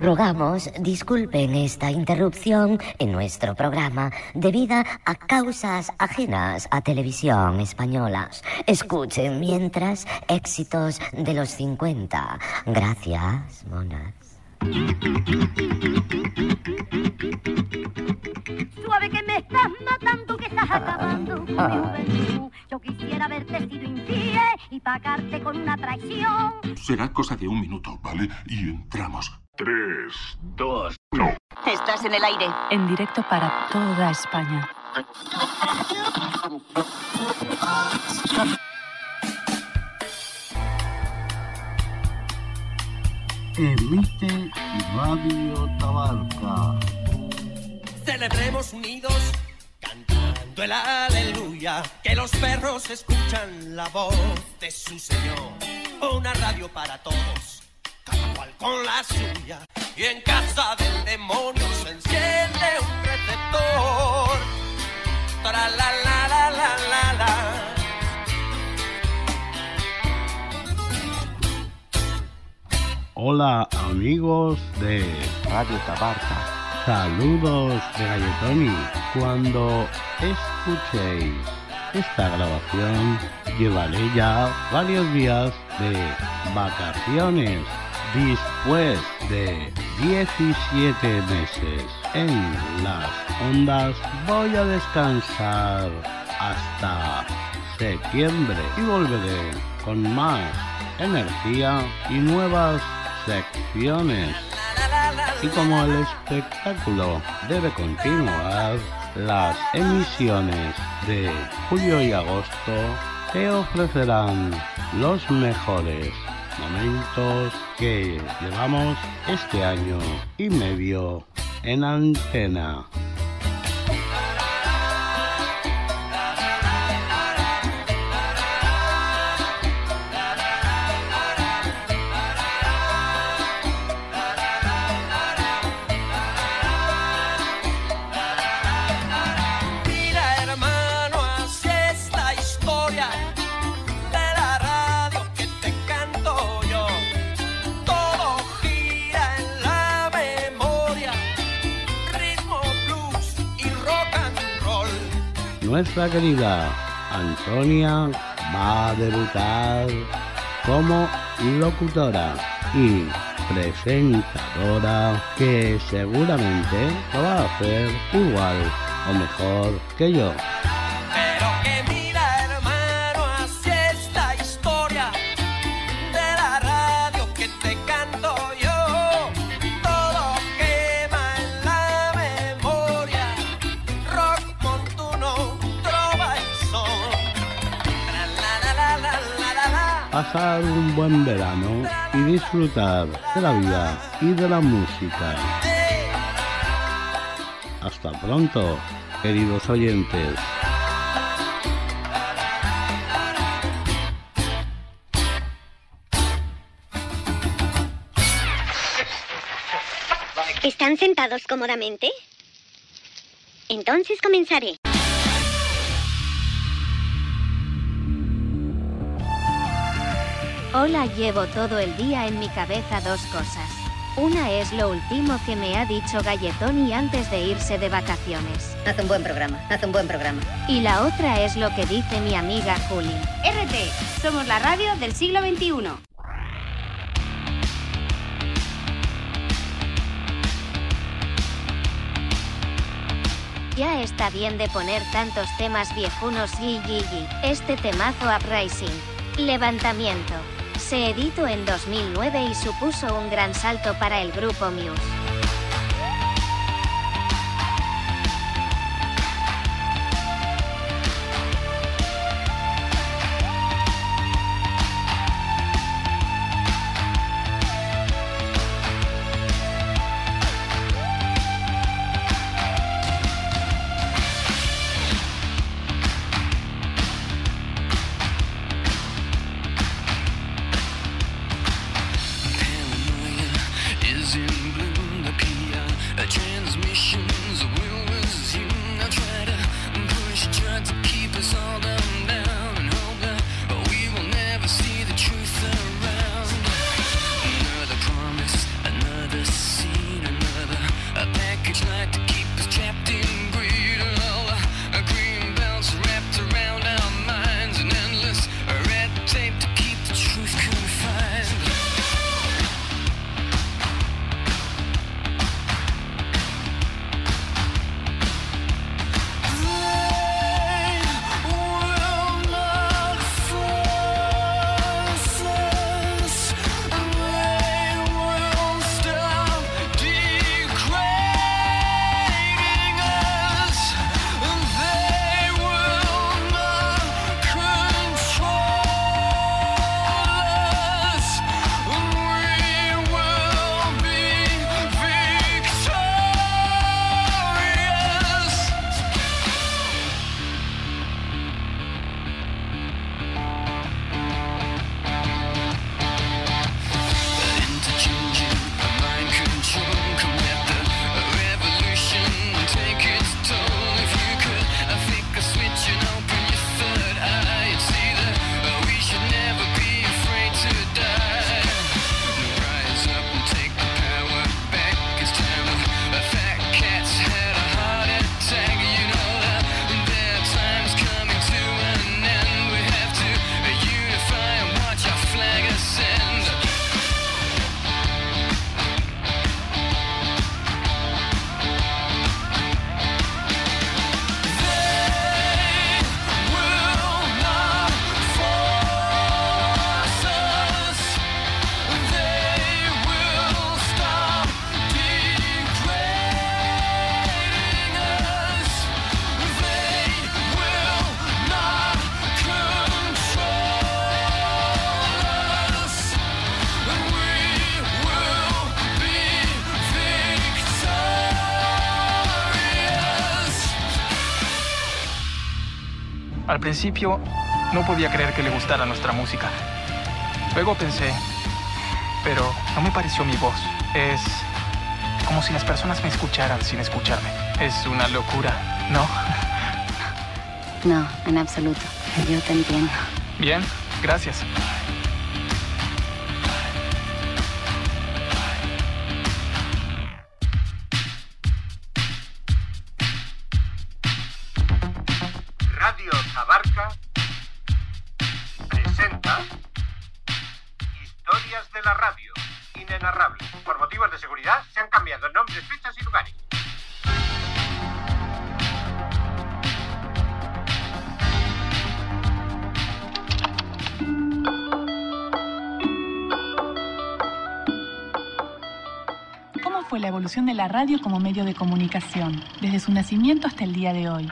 Rogamos disculpen esta interrupción en nuestro programa debida a causas ajenas a televisión españolas. Escuchen mientras éxitos de los 50. Gracias, monas. Suave que me estás matando, que estás acabando con mi juventud. Yo quisiera haberte sido infiel y pagarte con una traición. Será cosa de un minuto, ¿vale? Y entramos. Tres, dos, no. Estás en el aire. En directo para toda España. Emite Radio Tabarca. Celebremos unidos, cantando el aleluya, que los perros escuchan la voz de su Señor. Una radio para todos, con la suya, y en casa del demonio se enciende un receptor. Tra la la la la la la. Hola amigos de Radio Tabarca. Saludos de Galletoni. Cuando escuchéis esta grabación, llevaré ya varios días de vacaciones. Después de 17 meses en las ondas, voy a descansar hasta septiembre y volveré con más energía y nuevas secciones. Y como el espectáculo debe continuar, las emisiones de julio y agosto te ofrecerán los mejores momentos que llevamos este año y medio en antena. Nuestra querida Antonia va a debutar como locutora y presentadora que seguramente lo va a hacer igual o mejor que yo. Pasar un buen verano y disfrutar de la vida y de la música. Hasta pronto, queridos oyentes. ¿Están sentados cómodamente? Entonces comenzaré. Hola, llevo todo el día en mi cabeza dos cosas. Una es lo último que me ha dicho Galletoni antes de irse de vacaciones. Haz un buen programa, haz un buen programa. Y la otra es lo que dice mi amiga Juli. RT, somos la radio del siglo XXI. Ya está bien de poner tantos temas viejunos y y y. Este temazo Uprising. Levantamiento. Se editó en 2009 y supuso un gran salto para el grupo Muse. Principio no podía creer que le gustara nuestra música. Luego pensé, pero no me pareció mi voz. Es como si las personas me escucharan sin escucharme. Es una locura, ¿no? No, en absoluto. Yo te entiendo. Bien, gracias. Evolución de la radio como medio de comunicación, desde su nacimiento hasta el día de hoy?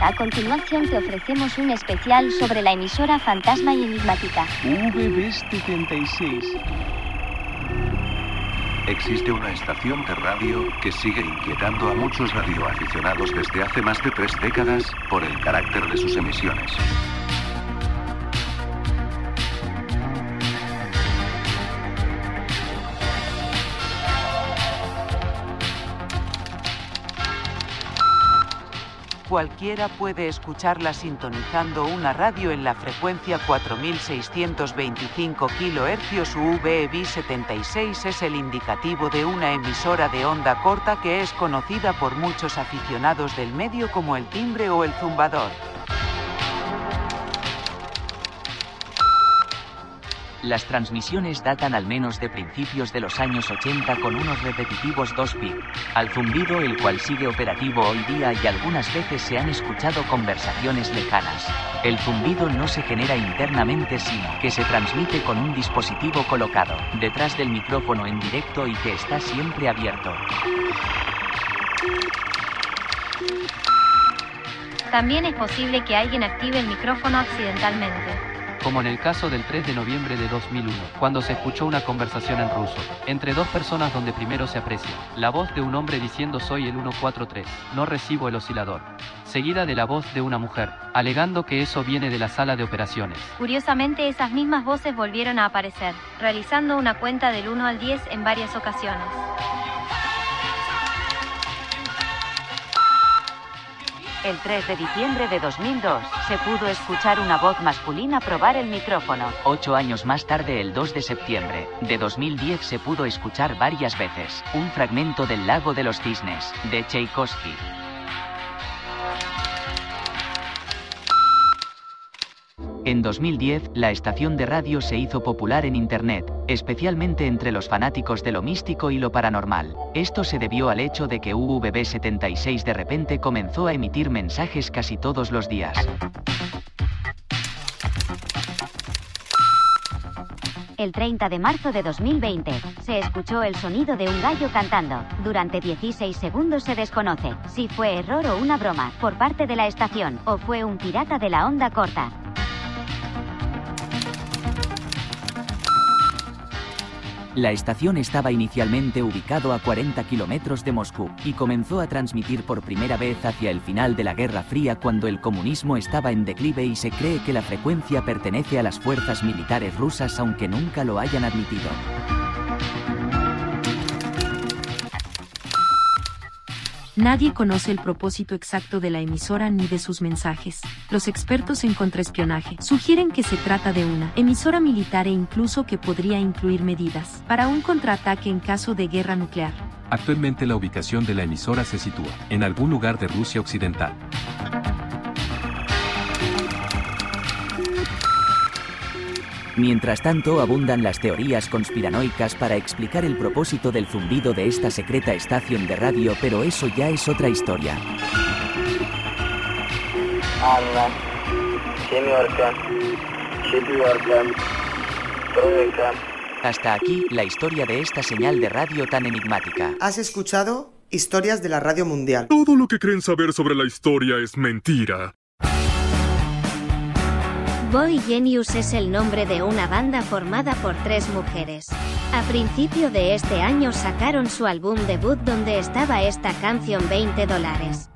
A continuación te ofrecemos un especial sobre la emisora fantasma y enigmática. VB76. Existe una estación de radio que sigue inquietando a muchos radioaficionados desde hace más de tres décadas por el carácter de sus emisiones. Cualquiera puede escucharla sintonizando una radio en la frecuencia 4625 kHz. UVB 76 es el indicativo de una emisora de onda corta que es conocida por muchos aficionados del medio como el timbre o el zumbador. Las transmisiones datan al menos de principios de los años 80 con unos repetitivos 2 pi al zumbido el cual sigue operativo hoy día y algunas veces se han escuchado conversaciones lejanas. El zumbido no se genera internamente sino que se transmite con un dispositivo colocado detrás del micrófono en directo y que está siempre abierto. También es posible que alguien active el micrófono accidentalmente. Como en el caso del 3 de noviembre de 2001, cuando se escuchó una conversación en ruso, entre dos personas donde primero se aprecia la voz de un hombre diciendo soy el 143, no recibo el oscilador, seguida de la voz de una mujer, alegando que eso viene de la sala de operaciones. Curiosamente, esas mismas voces volvieron a aparecer, realizando una cuenta del 1 al 10 en varias ocasiones. El 3 de diciembre de 2002, se pudo escuchar una voz masculina probar el micrófono. Ocho años más tarde, el 2 de septiembre de 2010, se pudo escuchar varias veces un fragmento del Lago de los Cisnes, de Tchaikovsky. En 2010, la estación de radio se hizo popular en Internet, especialmente entre los fanáticos de lo místico y lo paranormal. Esto se debió al hecho de que UVB76 de repente comenzó a emitir mensajes casi todos los días. El 30 de marzo de 2020, se escuchó el sonido de un gallo cantando. Durante 16 segundos se desconoce si fue error o una broma por parte de la estación, o fue un pirata de la onda corta. La estación estaba inicialmente ubicado a 40 kilómetros de Moscú y comenzó a transmitir por primera vez hacia el final de la Guerra Fría cuando el comunismo estaba en declive y se cree que la frecuencia pertenece a las fuerzas militares rusas aunque nunca lo hayan admitido. Nadie conoce el propósito exacto de la emisora ni de sus mensajes. Los expertos en contraespionaje sugieren que se trata de una emisora militar e incluso que podría incluir medidas para un contraataque en caso de guerra nuclear. Actualmente la ubicación de la emisora se sitúa en algún lugar de Rusia Occidental. Mientras tanto, abundan las teorías conspiranoicas para explicar el propósito del zumbido de esta secreta estación de radio, pero eso ya es otra historia. Hasta aquí la historia de esta señal de radio tan enigmática. ¿Has escuchado? Historias de la Radio Mundial. Todo lo que creen saber sobre la historia es mentira. Boy Genius es el nombre de una banda formada por tres mujeres. A principio de este año sacaron su álbum debut donde estaba esta canción 20 dólares.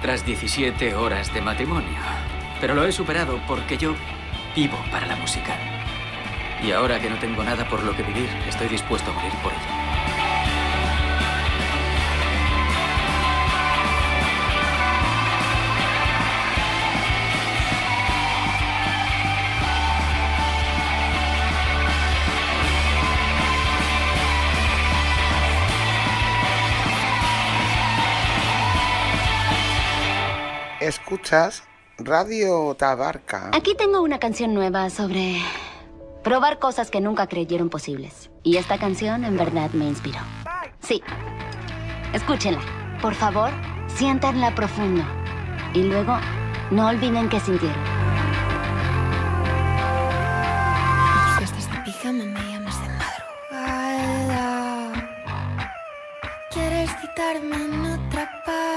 Tras 17 horas de matrimonio. Pero lo he superado porque yo vivo para la música. Y ahora que no tengo nada por lo que vivir, estoy dispuesto a morir por ella. Escuchas Radio Tabarca. Aquí tengo una canción nueva sobre probar cosas que nunca creyeron posibles. Y esta canción en verdad me inspiró. Sí. Escúchenla. Por favor, siéntanla profundo. Y luego, no olviden que sintieron. Si estás de pijama me llamas de madrugada Quieres citarme en otra parte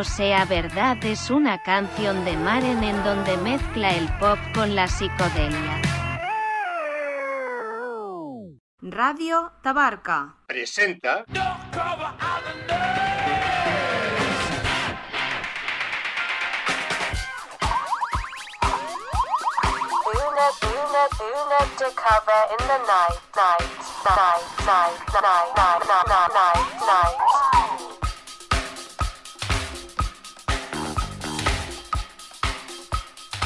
No sea verdad, es una canción de Maren en donde mezcla el pop con la psicodelia. Radio Tabarca. Presenta. to cover in the night, night, night, night, night, night, night, night, night.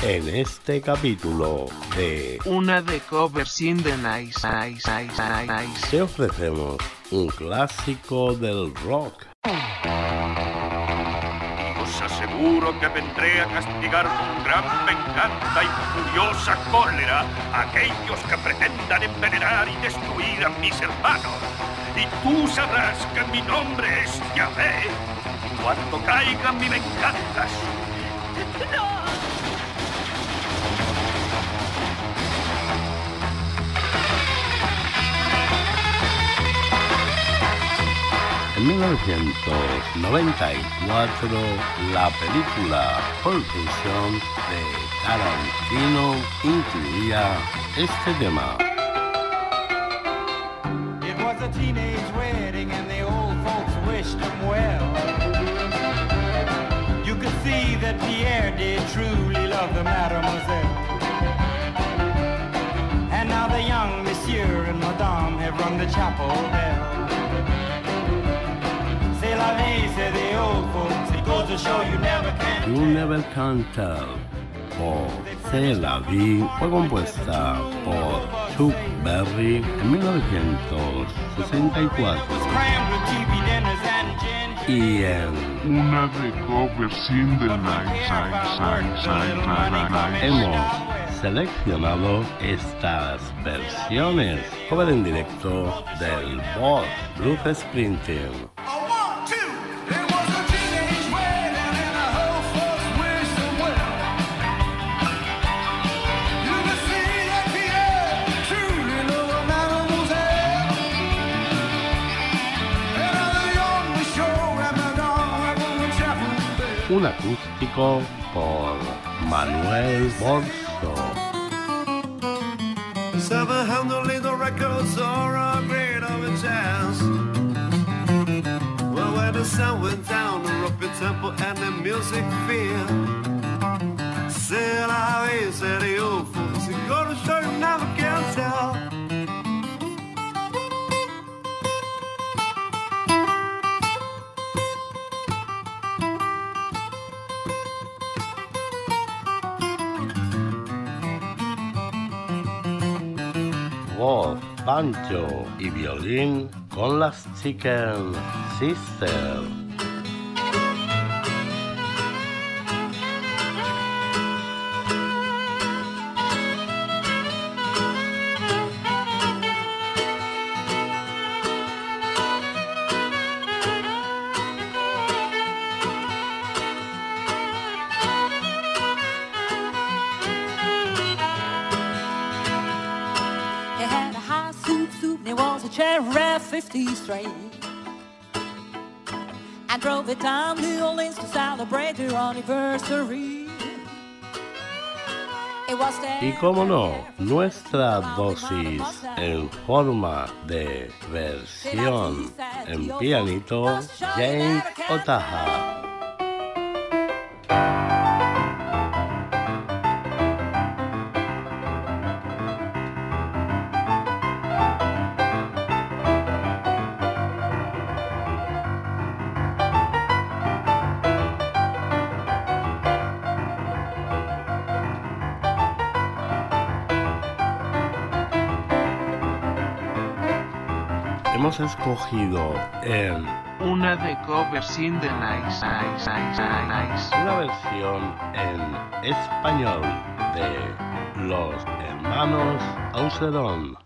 En este capítulo de Una de covers in the nice, nice, nice, nice. te ofrecemos un clásico del rock. Os aseguro que vendré a castigar con gran venganza y furiosa cólera a aquellos que pretendan envenenar y destruir a mis hermanos. Y tú sabrás que mi nombre es Yahvé cuando caiga mi venganza. En 1994, la película Pulp Fiction de Tarantino incluía este tema. It was a teenage wedding and the old folks wished him well. You could see that Pierre did truly love the mademoiselle. And now the young monsieur and madame have rung the chapel bell. You Never Can Tell. por C'est fue compuesta por Chuck Berry en 1964 y en una recoversión de Night hemos seleccionado estas versiones, cover en directo del Boss Bruce Sprinting. Un acústico por Manuel Borso. Seven hundred little records are a great of a chance. Well, when the sun went down, the rocky temple and the music fell. C'est la vie, said the old folks. Go to church, never can tell. Voz, banjo y violín con las Chicken Sisters. Straight. And drove it down New Orleans to celebrate their anniversary. Y como no, nuestra dosis en forma de versión en pianito, James Otaja. Hemos escogido en Una de covers in the nice, nice, nice, nice. una versión en español de los hermanos Ausedón.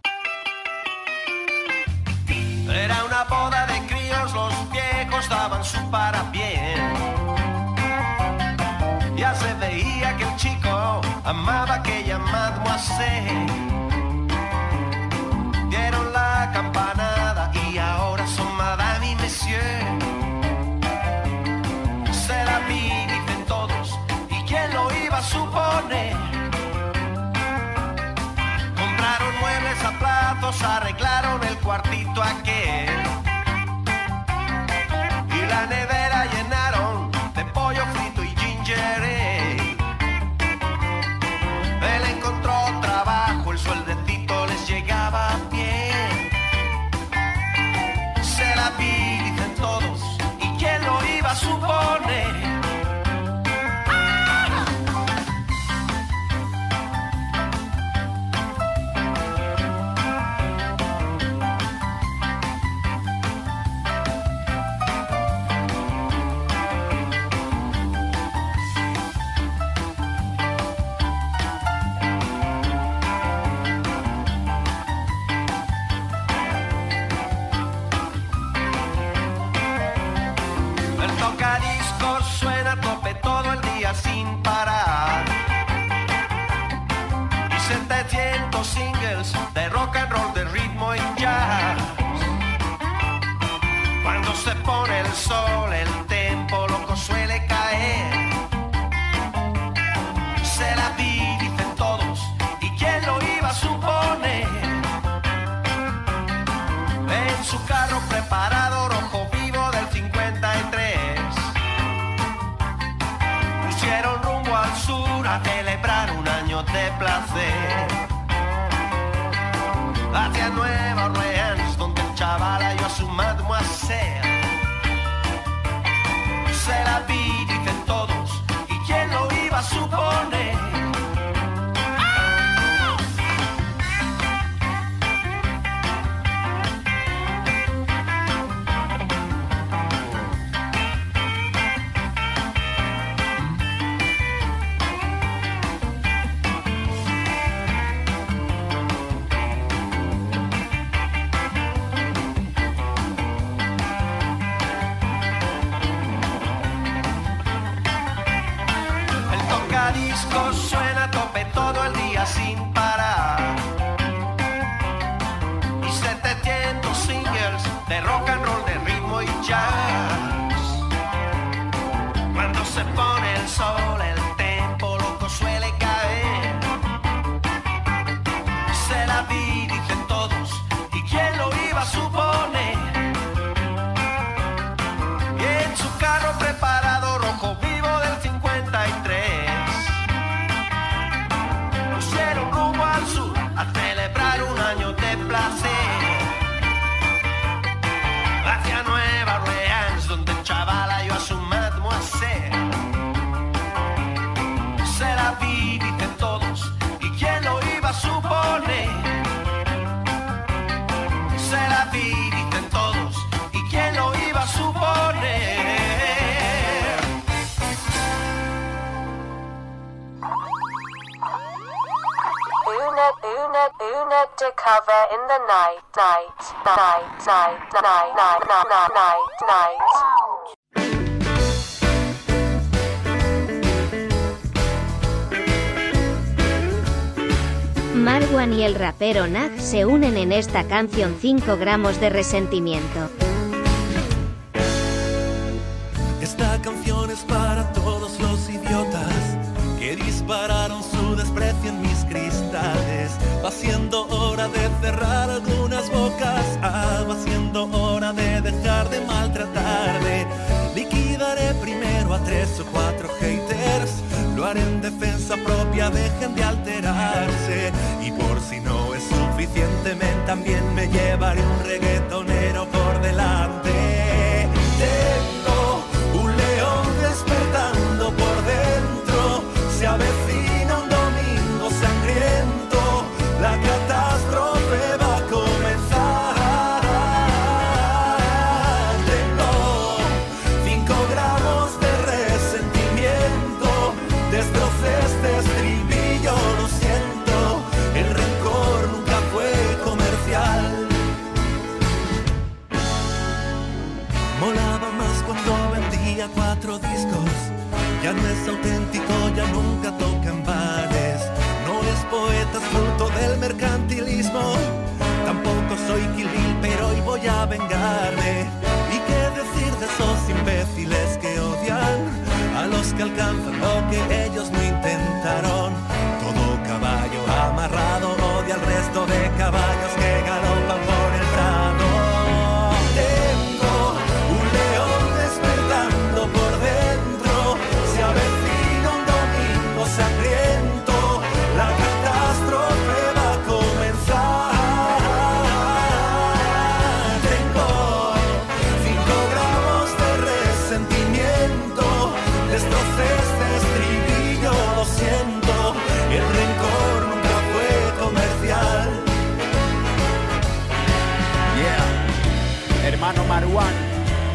Era una boda de críos, los viejos daban su parapié. Ya se veía que el chico amaba aquella mademoiselle. Compraron muebles a plazos, arreglaron el cuartito aquel. Y la nevera llenaron de pollo frito y ginger ale. Él encontró trabajo, el sueldecito les llegaba bien. Se la vi, dicen todos, ¿y quién lo iba a suponer? De rock and roll, de ritmo y jazz. Cuando se pone el sol, el tempo loco suele caer. Se la vi, dicen todos, ¿y quién lo iba a suponer? En su carro preparado, rojo vivo del 53. Pusieron rumbo al sur a celebrar un año de placer. Nueva Orleans, donde el chaval halló a su mademoiselle. Se la vi, dicen todos, ¿y quién lo iba a suponer? Una to cover in the night, night, night, night, night, night, night, night, night. Marwan y el rapero Nag se unen en esta canción 5 gramos de resentimiento. Esta canción es para todos los idiotas que dispararon su desprecio. Va siendo hora de cerrar algunas bocas, ah, va siendo hora de dejar de maltratarme. Liquidaré primero a tres o cuatro haters, lo haré en defensa propia, dejen de alterarse. Y por si no es suficientemente, también me llevaré un reggaetonero por delante. Soy Kill pero hoy voy a vengarme. ¿Y qué decir de esos imbéciles que odian a los que alcanzan lo que ellos no Hermano Marwan.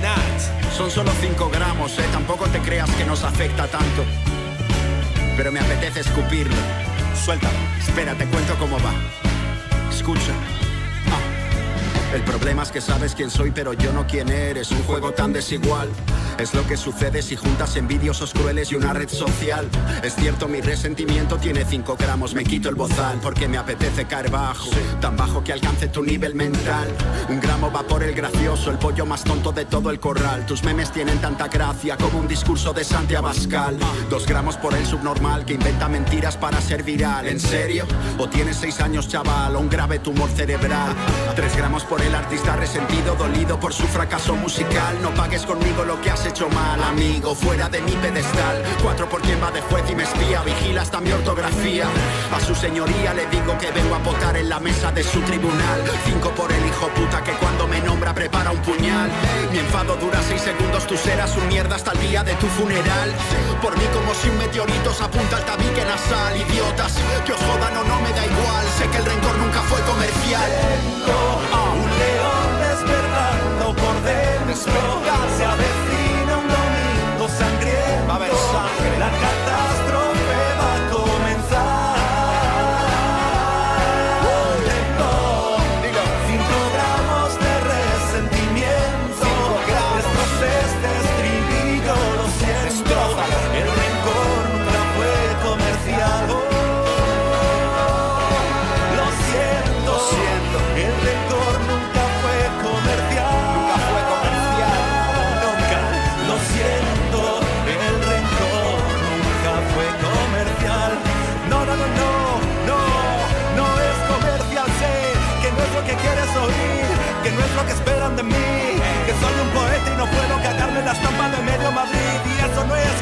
Nat. Son solo 5 gramos, eh. Tampoco te creas que nos afecta tanto. Pero me apetece escupirlo. Suéltalo. Espera, te cuento cómo va. Escucha. Ah. El problema es que sabes quién soy, pero yo no quién eres. Un juego tan desigual. Es lo que sucede si juntas envidiosos crueles y una red social. Es cierto, mi resentimiento tiene 5 gramos. Me quito el bozal porque me apetece caer bajo. Tan bajo que alcance tu nivel mental. Un gramo va por el gracioso, el pollo más tonto de todo el corral. Tus memes tienen tanta gracia como un discurso de Santiago Abascal. Dos gramos por el subnormal que inventa mentiras para ser viral. ¿En serio? ¿O tienes seis años, chaval, o un grave tumor cerebral? Tres gramos por el artista resentido, dolido por su fracaso musical. No pagues conmigo lo que has hecho mal, amigo, fuera de mi pedestal. Cuatro por quien va de juez y me espía, vigila hasta mi ortografía. A su señoría le digo que vengo a votar en la mesa de su tribunal. Cinco por el hijo puta que cuando me nombra prepara un puñal. Mi enfado dura seis segundos, tú serás un mierda hasta el día de tu funeral. Por mí como si un meteorito se apunta al tabique nasal, idiotas. Que os jodan o no me da igual, sé que el rencor nunca fue comercial. Un león despertando por dentro Se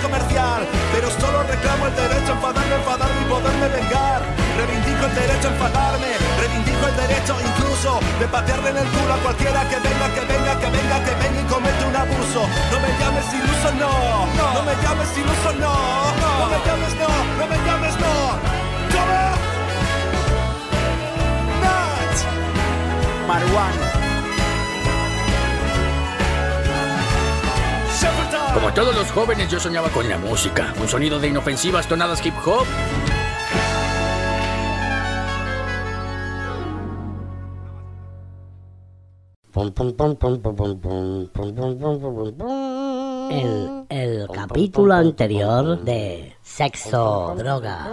comercial, pero solo reclamo el derecho a enfadarme, enfadarme y poderme vengar. Reivindico el derecho a enfadarme, reivindico el derecho incluso de patearle en el culo a cualquiera que venga, que venga, que venga, que venga y comete un abuso. No me llames iluso, no, no, me llames iluso, no, no, me llames, no, no me llames, no. Nat. Marwan. Como todos los jóvenes, yo soñaba con la música. Un sonido de inofensivas tonadas hip hop. El, el capítulo anterior de Sexo, Droga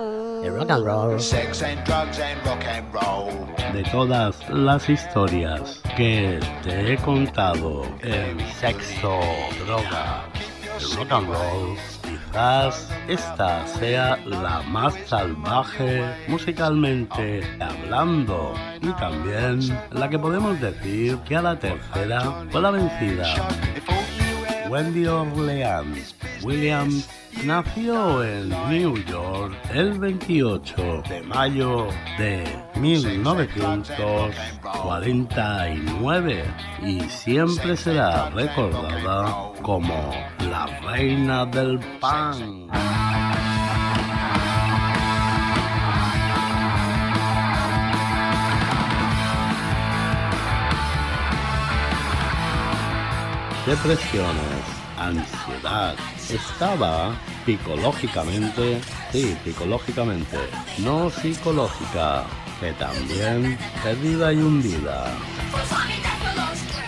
y Rock and Roll. Sex and drugs and rock and roll. De todas las historias que te he contado en sexo, droga rock and roll, quizás esta sea la más salvaje musicalmente hablando y también la que podemos decir que a la tercera fue la vencida. Wendy Orleans Williams nació en New York el 28 de mayo de 1949 y siempre será recordada como la reina del punk. depresiones, ansiedad. Estaba psicológicamente, sí, psicológicamente, no psicológica, que también perdida y hundida.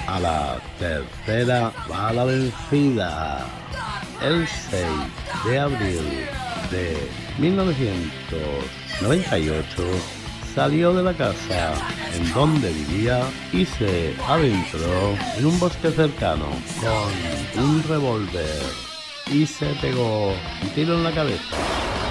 A la tercera va la vencida. El 6 de abril de 1998 salió de la casa en donde vivía y se adentró en un bosque cercano con un revólver y se pegó un tiro en la cabeza.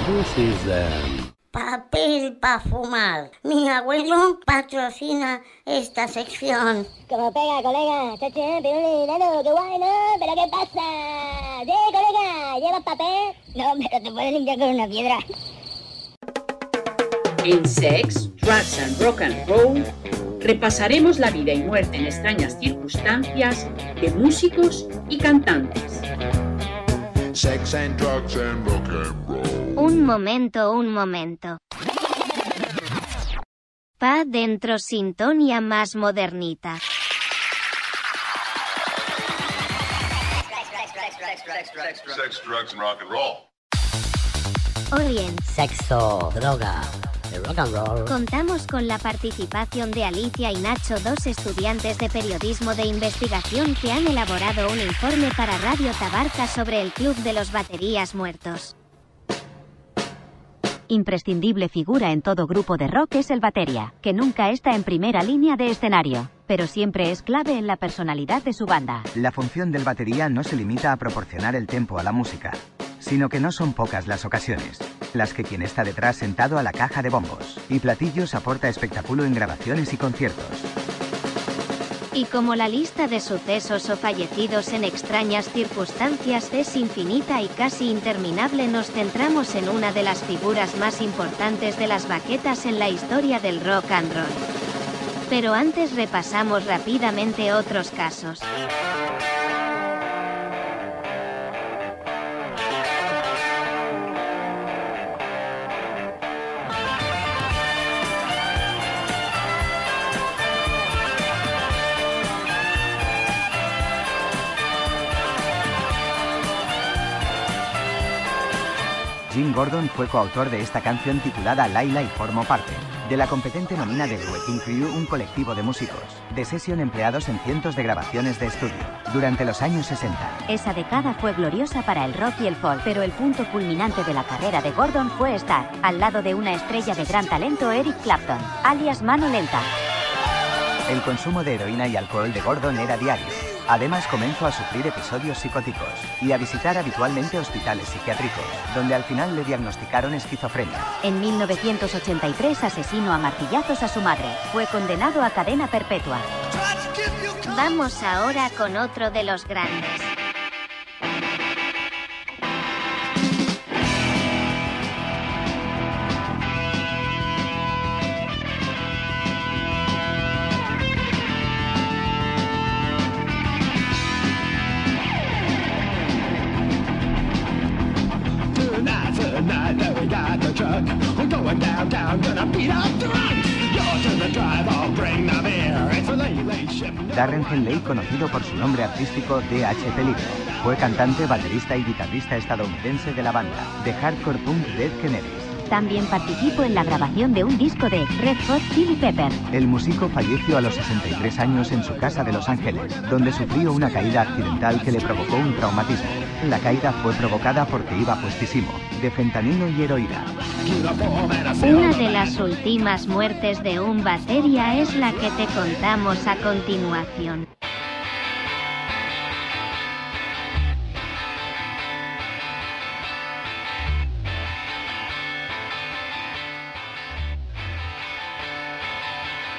This is them. Papel para fumar. Mi abuelo patrocina esta sección. Como pega, colega. Qué guay, ¿no? ¿Pero qué pasa? ¿Sí, colega? ¿Llevas papel? No, pero te puedes limpiar con una piedra. En Sex, Drugs and Rock and Roll repasaremos la vida y muerte en extrañas circunstancias de músicos y cantantes. Sex and drugs and rock and roll. Un momento, un momento. Pa dentro sintonía más modernita. Sex, drugs and rock and roll. Orient. Sexo, droga, rock and roll. Contamos con la participación de Alicia y Nacho, dos estudiantes de periodismo de investigación que han elaborado un informe para Radio Tabarca sobre el Club de los Baterías Muertos. Imprescindible figura en todo grupo de rock es el batería, que nunca está en primera línea de escenario, pero siempre es clave en la personalidad de su banda. La función del batería no se limita a proporcionar el tempo a la música, sino que no son pocas las ocasiones, las que quien está detrás sentado a la caja de bombos y platillos aporta espectáculo en grabaciones y conciertos. Y como la lista de sucesos o fallecidos en extrañas circunstancias es infinita y casi interminable, nos centramos en una de las figuras más importantes de las baquetas en la historia del rock and roll. Pero antes repasamos rápidamente otros casos. Gordon fue coautor de esta canción titulada Laila y formó parte de la competente nómina de Wrecking Crew, un colectivo de músicos de sesión empleados en cientos de grabaciones de estudio durante los años 60. Esa década fue gloriosa para el rock y el folk, pero el punto culminante de la carrera de Gordon fue estar al lado de una estrella de gran talento, Eric Clapton, alias Mano Lenta. El consumo de heroína y alcohol de Gordon era diario. Además comenzó a sufrir episodios psicóticos y a visitar habitualmente hospitales psiquiátricos, donde al final le diagnosticaron esquizofrenia. En 1983 asesinó a martillazos a su madre. Fue condenado a cadena perpetua. Vamos ahora con otro de los grandes. Darren Henley, conocido por su nombre artístico DH Peligro, fue cantante, baterista y guitarrista estadounidense de la banda de hardcore punk Dead Kennedys. También participó en la grabación de un disco de Red Hot Chili Pepper. El músico falleció a los 63 años en su casa de Los Ángeles, donde sufrió una caída accidental que le provocó un traumatismo. La caída fue provocada porque iba puestísimo, de fentanilo y heroína. Una de las últimas muertes de un batería es la que te contamos a continuación.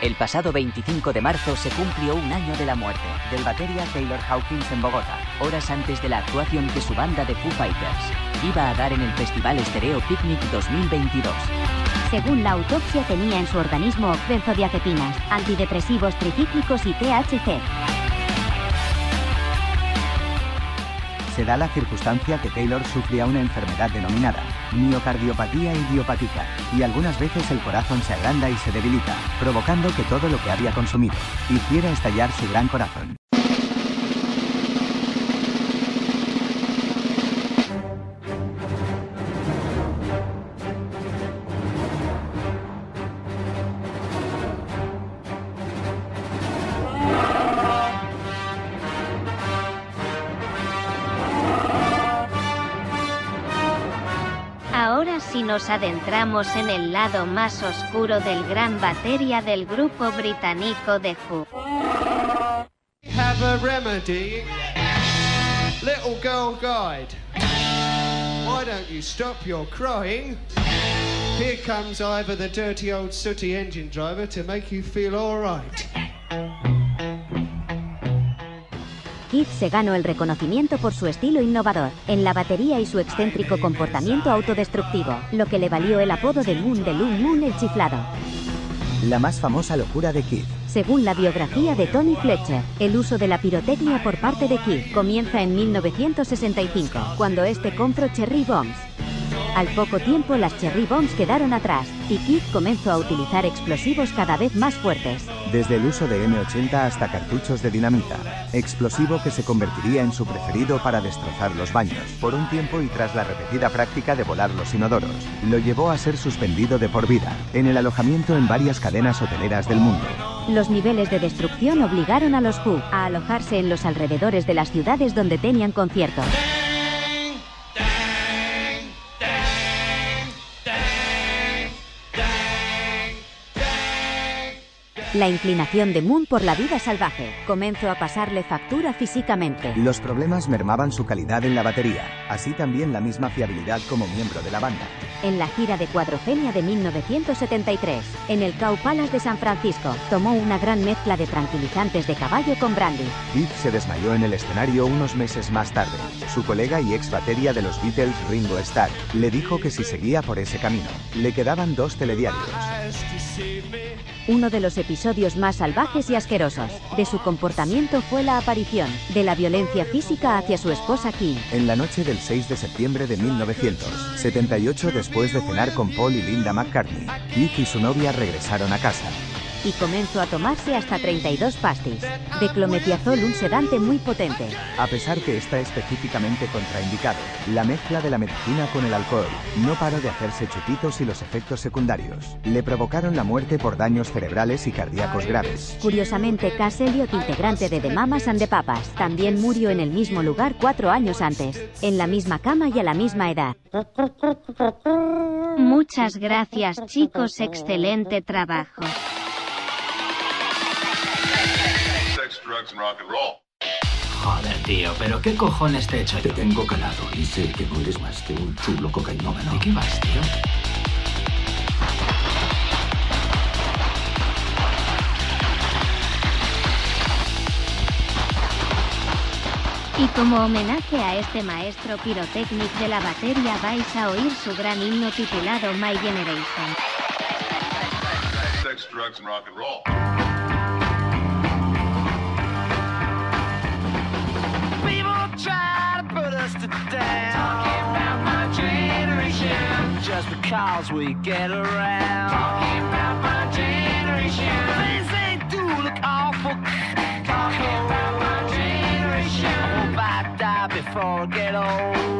El pasado 25 de marzo se cumplió un año de la muerte Del batería Taylor Hawkins en Bogotá. horas antes de la actuación que su banda de Foo Fighters iba a dar en el Festival Estereo Picnic 2022. Según la autopsia tenía en su organismo benzodiazepinas, antidepresivos tricíclicos y THC. Se da la circunstancia que Taylor sufría una enfermedad denominada miocardiopatía idiopática, y algunas veces el corazón se agranda y se debilita, provocando que todo lo que había consumido hiciera estallar su gran corazón. si nos adentramos en el lado más oscuro del gran batería del grupo británico de Who. Have a remedy. Little girl guide. Why don't you stop your crying? Here comes Ivor, the dirty old sooty engine driver, to make you feel alright. Keith se ganó el reconocimiento por su estilo innovador en la batería y su excéntrico comportamiento autodestructivo, lo que le valió el apodo de Moon de Loon Moon el chiflado. La más famosa locura de Keith. Según la biografía de Tony Fletcher, el uso de la pirotecnia por parte de Keith comienza en 1965, cuando este compró Cherry Bombs. Al poco tiempo las Cherry Bombs quedaron atrás, y Keith comenzó a utilizar explosivos cada vez más fuertes. Desde el uso de M80 hasta cartuchos de dinamita, explosivo que se convertiría en su preferido para destrozar los baños. Por un tiempo y tras la repetida práctica de volar los inodoros, lo llevó a ser suspendido de por vida, en el alojamiento en varias cadenas hoteleras del mundo. Los niveles de destrucción obligaron a los Who a alojarse en los alrededores de las ciudades donde tenían conciertos. La inclinación de Moon por la vida salvaje comenzó a pasarle factura físicamente. Los problemas mermaban su calidad en la batería, así también la misma fiabilidad como miembro de la banda. En la gira de Cuadrofenia de 1973, en el Cow Palace de San Francisco, tomó una gran mezcla de tranquilizantes de caballo con brandy. Keith se desmayó en el escenario unos meses más tarde. Su colega y ex batería de los Beatles, Ringo Starr, le dijo que si seguía por ese camino, le quedaban dos telediarios. Uno de los episodios más salvajes y asquerosos de su comportamiento fue la aparición de la violencia física hacia su esposa Kim. En la noche del 6 de septiembre de 1978, después de cenar con Paul y Linda McCartney, Keith y su novia regresaron a casa. Y comenzó a tomarse hasta 32 pastis de clometiazol, un sedante muy potente. A pesar que está específicamente contraindicado, la mezcla de la medicina con el alcohol no paró de hacerse chutitos y los efectos secundarios le provocaron la muerte por daños cerebrales y cardíacos graves. Curiosamente, Cass Elliot, integrante de The Mamas and the Papas, también murió en el mismo lugar cuatro años antes, en la misma cama y a la misma edad. Muchas gracias chicos, excelente trabajo. Sex, drugs, and rock and roll. Joder, tío, pero ¿qué cojones te he hecho? Te tengo calado y sé que no eres más que un chulo cocainómano. ¿De qué vas, tío? Y como homenaje a este maestro pirotécnic de la batería vais a oír su gran himno titulado My Generation. Sex, drugs, and rock and roll. Just because we get around. Talking about my generation. Things they do look awful. Talking about my generation. I hope I die before I get old.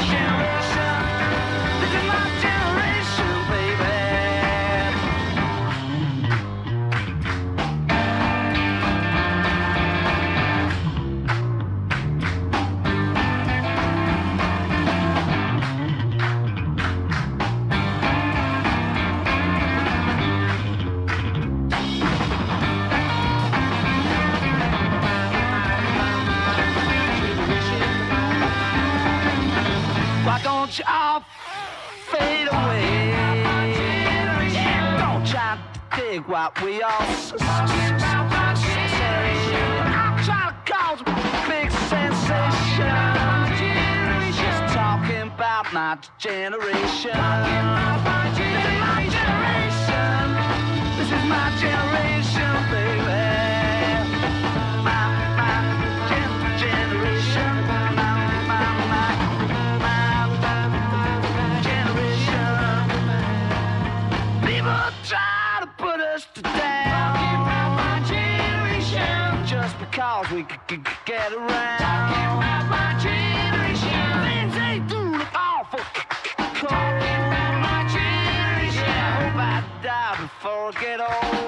Don't you all fade away? Don't try to dig what we all say. I'm trying to cause a big sensation. Just talking about my generation. This is my generation. This is my generation, baby. G- g- get around. Talking about my generation. Things they do look awful Talking about my generation. I hope I die before I get old.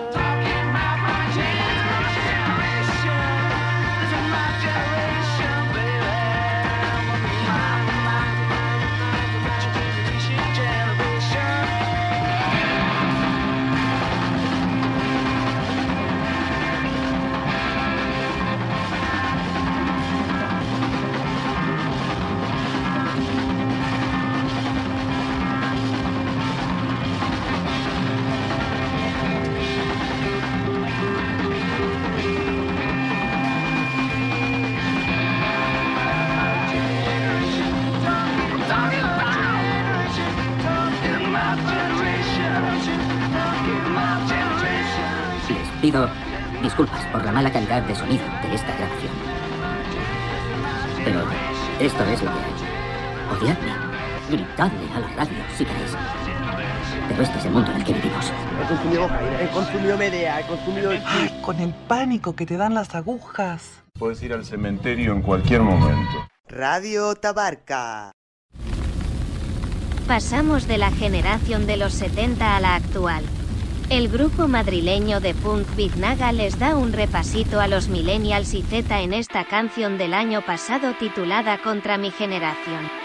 Pido disculpas por la mala calidad de sonido de esta grabación. Pero esto es lo que hay. Odiadme, gritadle a la radio si queréis. Pero este es el mundo en el que vivimos. He consumido cocaína, he consumido medea, he consumido... Con el pánico que te dan las agujas. Puedes ir al cementerio en cualquier momento. Radio Tabarca. Pasamos de la generación de los 70 a la actual. El grupo madrileño de punk Biznaga les da un repasito a los millennials y Z en esta canción del año pasado titulada Contra mi generación.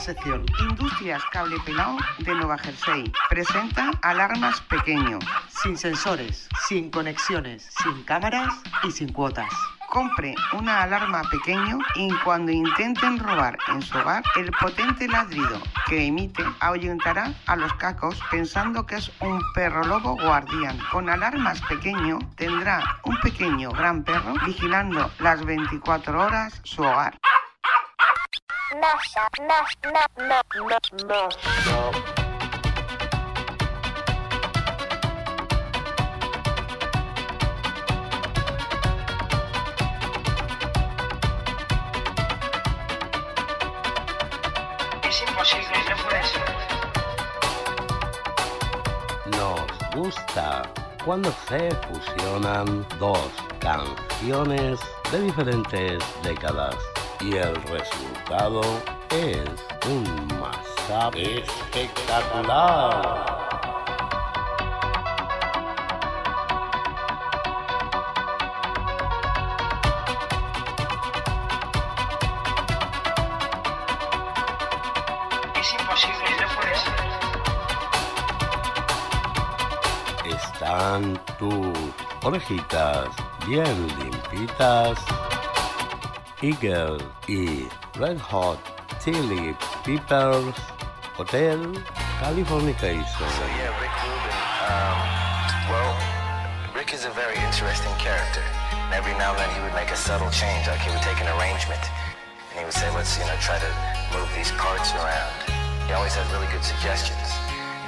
Sección. Industrias Cable Pelao de Nueva Jersey presenta Alarmas Pequeño. Sin sensores, sin conexiones, sin cámaras y sin cuotas. Compre una alarma pequeño y cuando intenten robar en su hogar, el potente ladrido que emite ahuyentará a los cacos pensando que es un perro lobo guardián. Con alarmas pequeño tendrá un pequeño gran perro vigilando las 24 horas su hogar. Es imposible, no. Nos gusta cuando se fusionan dos canciones de diferentes décadas y el resultado es un mashup espectacular. Es imposible, no puede ser. Están tus orejitas bien limpitas. Eagle y Red Hot Chili Peppers Hotel Californication. So yeah, Rick Rubin. Um, well, Rick is a very interesting character. And every now and then he would make a subtle change. Like he would take an arrangement and he would say, let's you know try to move these parts around. He always had really good suggestions.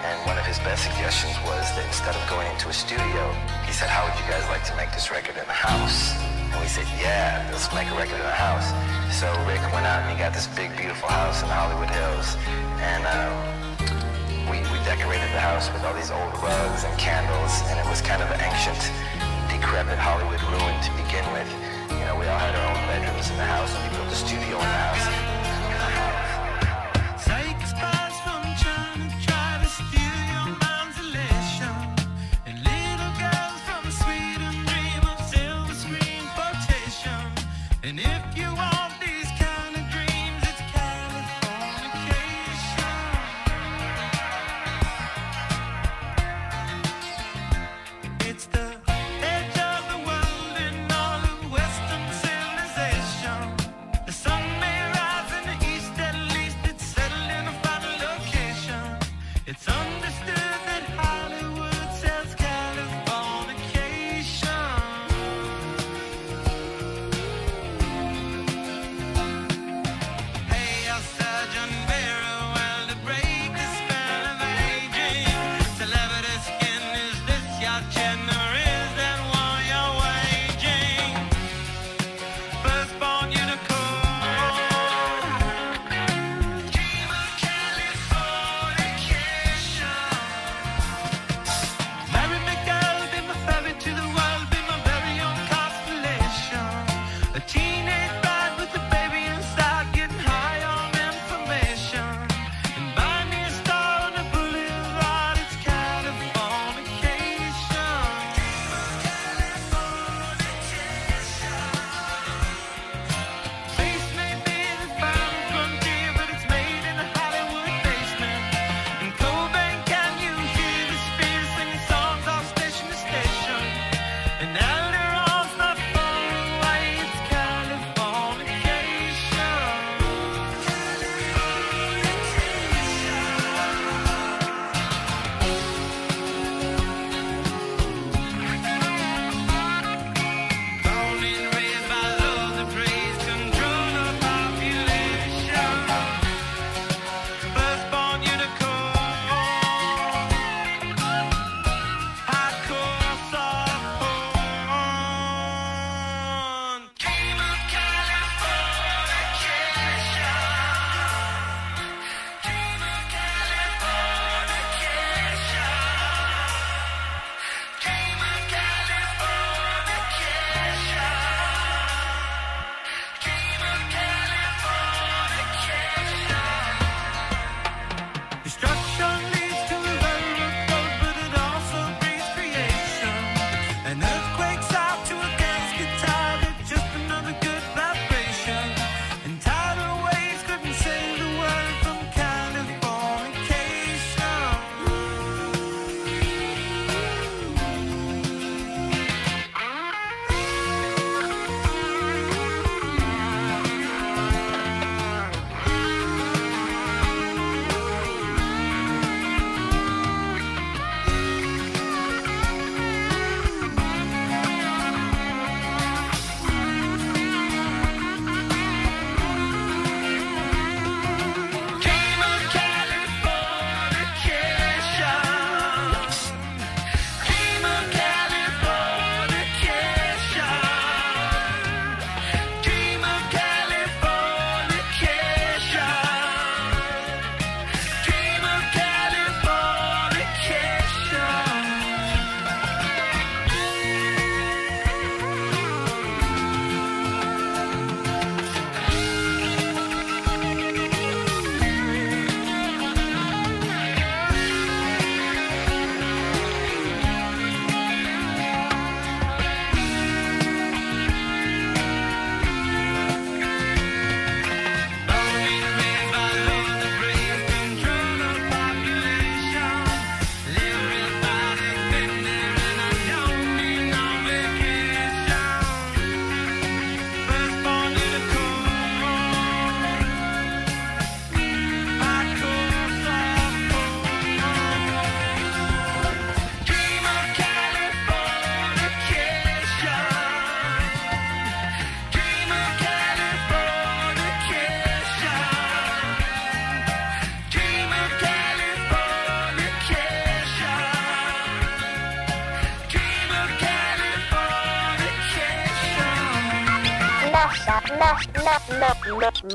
And one of his best suggestions was that instead of going into a studio, he said, how would you guys like to make this record in the house? And we said, yeah, let's make a record in the house. So Rick went out and he got this big, beautiful house in Hollywood Hills. And um, we, we decorated the house with all these old rugs and candles, and it was kind of an ancient, decrepit Hollywood ruin to begin with. You know, we all had our own bedrooms in the house, and we built a studio in the house.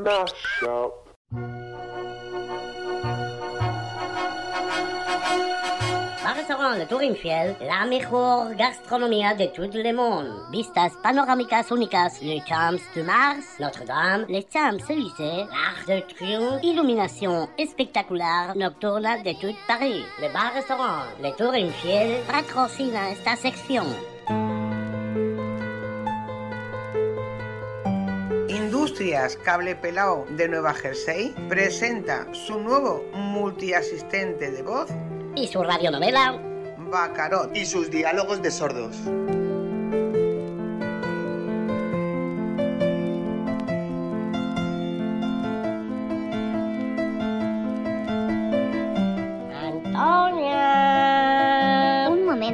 Bar Restaurant Le Tour Infiel, la mejor gastronomía de tout le monde. Vistas panorámicas únicas, le Champs de Mars, Notre-Dame, les Champs-Élysées, l'Arc de Triomphe, iluminación espectacular nocturna de tout Paris. Le Bar Restaurant Le Tour Infiel patrocina esta sección. Industrias Cable Pelao de Nueva Jersey presenta su nuevo multiasistente de voz Y su radionovela Bacarot y sus diálogos de sordos.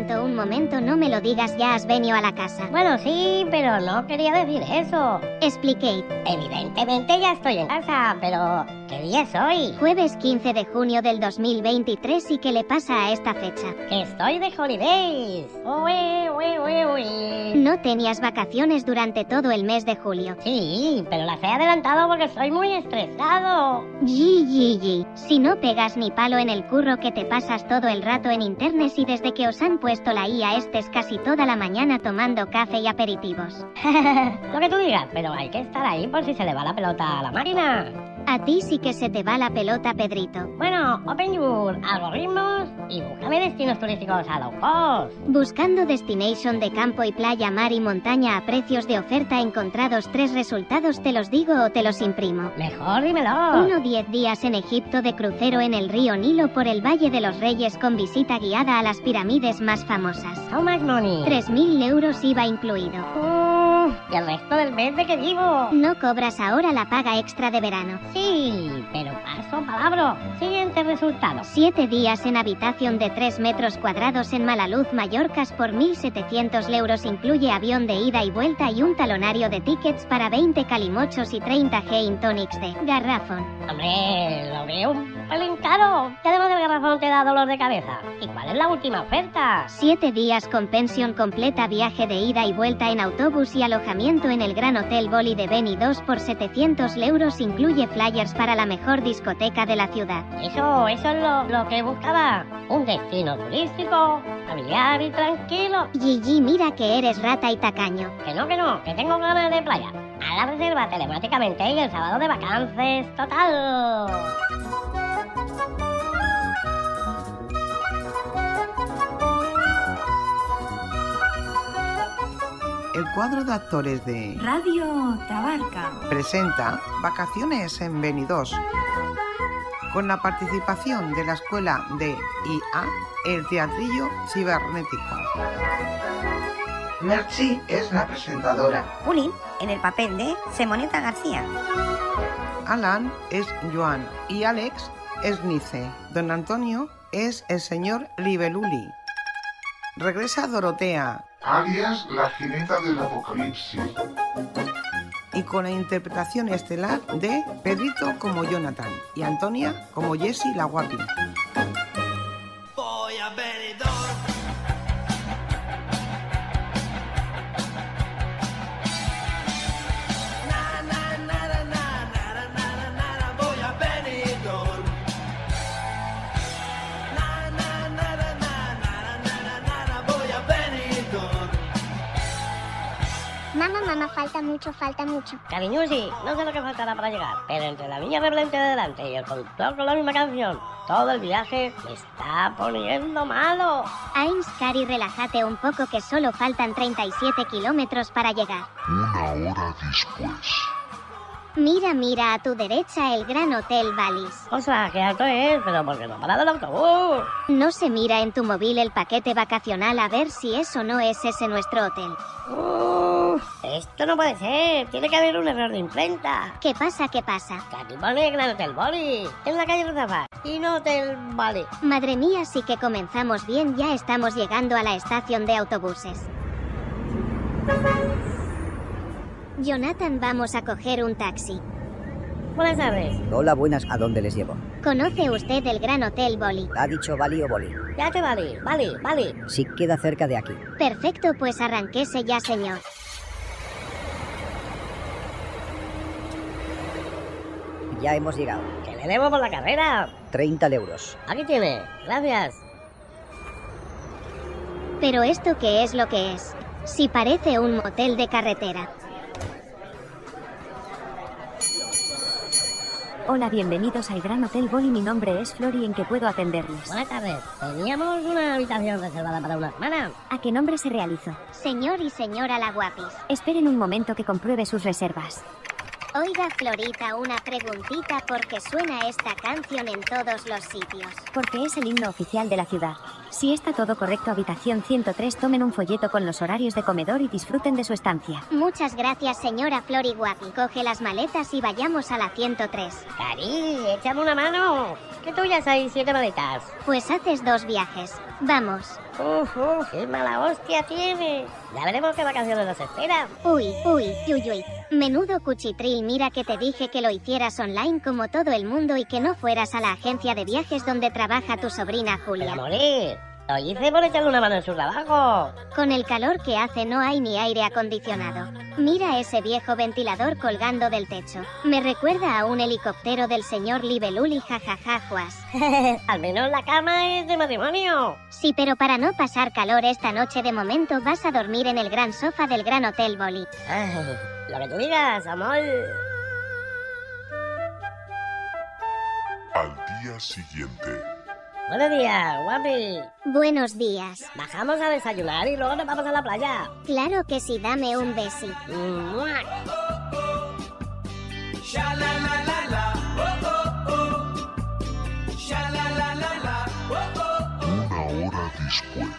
Momento, un momento, no me lo digas, ya has venido a la casa. Bueno, sí, pero no quería decir eso. Expliqué. Evidentemente ya estoy en casa, pero ¿qué día es hoy? Jueves 15 de junio del 2023 y qué le pasa a esta fecha. Que estoy de holidays. Uy, uy, uy, uy. No tenías vacaciones durante todo el mes de julio. Sí, pero las he adelantado porque estoy muy estresado. Yi. Si no pegas ni palo en el curro que te pasas todo el rato en internet y desde que os han puesto la IA estés casi toda la mañana tomando café y aperitivos. Lo que tú digas, pero hay que estar ahí por si se le va la pelota a la máquina. A ti sí que se te va la pelota, Pedrito. Bueno, open your algoritmos y búscame destinos turísticos a low cost. Buscando destination de campo y playa, mar y montaña a precios de oferta encontrados tres resultados te los digo o te los imprimo. Mejor dímelo. 1. 10 días en Egipto de crucero en el río Nilo por el Valle de los Reyes con visita guiada a las pirámides más famosas. How much money? 3.000 euros IVA incluido. ¿Y el resto del mes de qué vivo? No cobras ahora la paga extra de verano. Sí, pero paso palabra. Siguiente resultado. 7 días en habitación de 3 metros cuadrados en Malaluz, Mallorcas por 1.700 euros incluye avión de ida y vuelta y un talonario de tickets para 20 calimochos y 30 gin tonics de garrafón. Hombre, lo veo un pelín caro. ¿Qué además del garrafón te da dolor de cabeza? ¿Y cuál es la última oferta? 7 días con pensión completa, viaje de ida y vuelta en autobús y alojamiento en el Gran Hotel Boli de Beni 2 por 700 euros incluye flyers para la mejor discoteca de la ciudad. Eso, eso es lo, lo que buscaba. Un destino turístico, familiar y tranquilo. Gigi, mira que eres rata y tacaño. Que no, que no, que tengo ganas de playa. A la reserva telemáticamente y el sábado de vacances total. El cuadro de actores de Radio Tabarca. presenta Vacaciones en Benidós con la participación de la escuela de IA, el teatrillo cibernético. Merchi es la presentadora. Juli, en el papel de Semoneta García. Alan es Joan y Alex es Nice. Don Antonio es el señor Libeluli. Regresa Dorotea Arias, la jineta del apocalipsis. y con la interpretación estelar de Pedrito como Jonathan y Antonia como Jessie la guapi. Mamá, mamá, falta mucho, falta mucho. Cariñusi, no sé lo que faltará para llegar, pero entre la viña rebelde de delante y el conductor con la misma canción, todo el viaje me está poniendo malo. Ains, Cari, relájate un poco que solo faltan 37 kilómetros para llegar. Una hora después. Mira, mira, a tu derecha el Gran Hotel Valis. O sea, qué alto es, pero porque no ha parado el autobús. No se mira en tu móvil el paquete vacacional a ver si eso no es ese nuestro hotel. Uf, esto no puede ser, tiene que haber un error de imprenta. ¿Qué pasa, qué pasa? Que aquí pone Gran Hotel Boli, en la calle Rozafat, y no Hotel Bali. Madre mía, sí que comenzamos bien, ya estamos llegando a la estación de autobuses. Jonathan, vamos a coger un taxi. Buenas tardes. Hola, buenas. ¿A dónde les llevo? ¿Conoce usted el Gran Hotel Boli? ¿Ha dicho Bali o Boli? Ya te vale, vale, vale. Sí queda cerca de aquí. Perfecto, pues arranquese ya, señor. Ya hemos llegado. Que le debo por la carrera. 30 euros. Aquí tiene. Gracias. Pero esto qué es lo que es. Si parece un motel de carretera. Hola, bienvenidos al Gran Hotel Boli. Mi nombre es Flori, ¿en qué puedo atenderles? Buenas tardes. Teníamos una habitación reservada para una semana. ¿A qué nombre se realizó? Señor y señora la guapis. Esperen un momento que compruebe sus reservas. Oiga, Florita, una preguntita porque suena esta canción en todos los sitios. Porque es el himno oficial de la ciudad. Si está todo correcto, habitación 103, tomen un folleto con los horarios de comedor y disfruten de su estancia. Muchas gracias, señora Flori Guapi. Coge las maletas y vayamos a la 103. Cari, échame una mano. Que tú ya sabes siete maletas. Pues haces dos viajes. Vamos. Uf, uf, qué mala hostia tiene. Ya veremos qué vacaciones nos esperan. Uy, uy, uy, uy. Menudo cuchitril, mira que te dije que lo hicieras online como todo el mundo y que no fueras a la agencia de viajes donde trabaja tu sobrina Julia. Morir. Lo hice por echarle una mano en su trabajo. Con el calor que hace no hay ni aire acondicionado. Mira ese viejo ventilador colgando del techo. Me recuerda a un helicóptero del señor Libeluli jajajajuas. Al menos la cama es de matrimonio. Sí, pero para no pasar calor esta noche de momento vas a dormir en el gran sofá del Gran Hotel Boli. Lo que tú digas, amor. Al día siguiente. Buenos días, guapi. Buenos días. Bajamos a desayunar y luego nos vamos a la playa. Claro que sí, dame un besi. ¡Mua! Una hora después.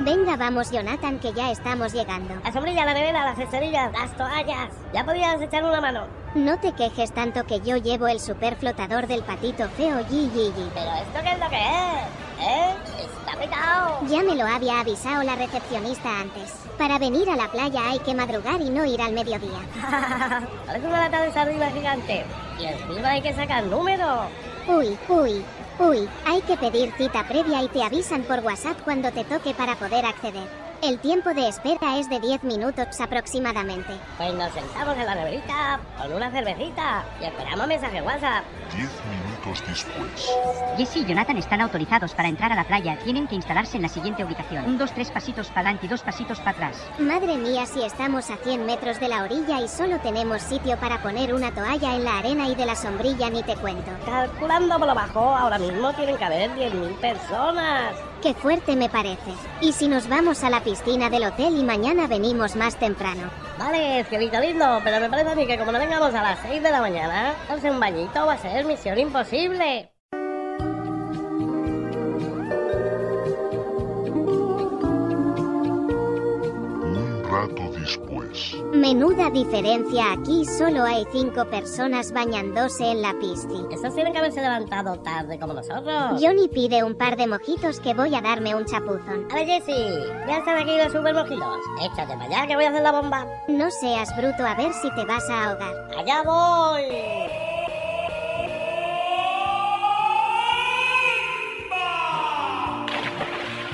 Venga, vamos, Jonathan, que ya estamos llegando. La sombrilla, la nevera, las cerillas, las toallas. Ya podías echar una mano. No te quejes tanto que yo llevo el super flotador del patito feo Yi. ¿Pero esto qué es lo que es? ¿Eh? Está petado. Ya me lo había avisado la recepcionista antes. Para venir a la playa hay que madrugar y no ir al mediodía. Parece una lata de sardina gigante. Y encima hay que sacar número. Uy, uy, uy, hay que pedir cita previa y te avisan por WhatsApp cuando te toque para poder acceder. El tiempo de espera es de 10 minutos aproximadamente. Pues nos sentamos en la neverita con una cervecita y esperamos mensaje WhatsApp. Diez minutos después. Jesse y Jonathan están autorizados para entrar a la playa. Tienen que instalarse en la siguiente ubicación. Un, dos, tres pasitos para adelante y dos pasitos para atrás. Madre mía, si estamos a 100 metros de la orilla y solo tenemos sitio para poner una toalla en la arena y de la sombrilla ni te cuento. Calculando por lo bajo, ahora mismo tienen que haber 10.000 personas. Qué fuerte me parece. ¿Y si nos vamos a la piscina del hotel y mañana venimos más temprano? Vale, cielito lindo, pero me parece a mí que como no vengamos a las 6 de la mañana, darse un bañito va a ser misión imposible. Después. Menuda diferencia, aquí solo hay cinco personas bañándose en la piscina. Estos tienen que haberse levantado tarde como nosotros. Johnny pide un par de mojitos que voy a darme un chapuzón. A ver, Jessy, ya están aquí los super mojitos. Échate para allá que voy a hacer la bomba. No seas bruto a ver si te vas a ahogar. ¡Allá voy!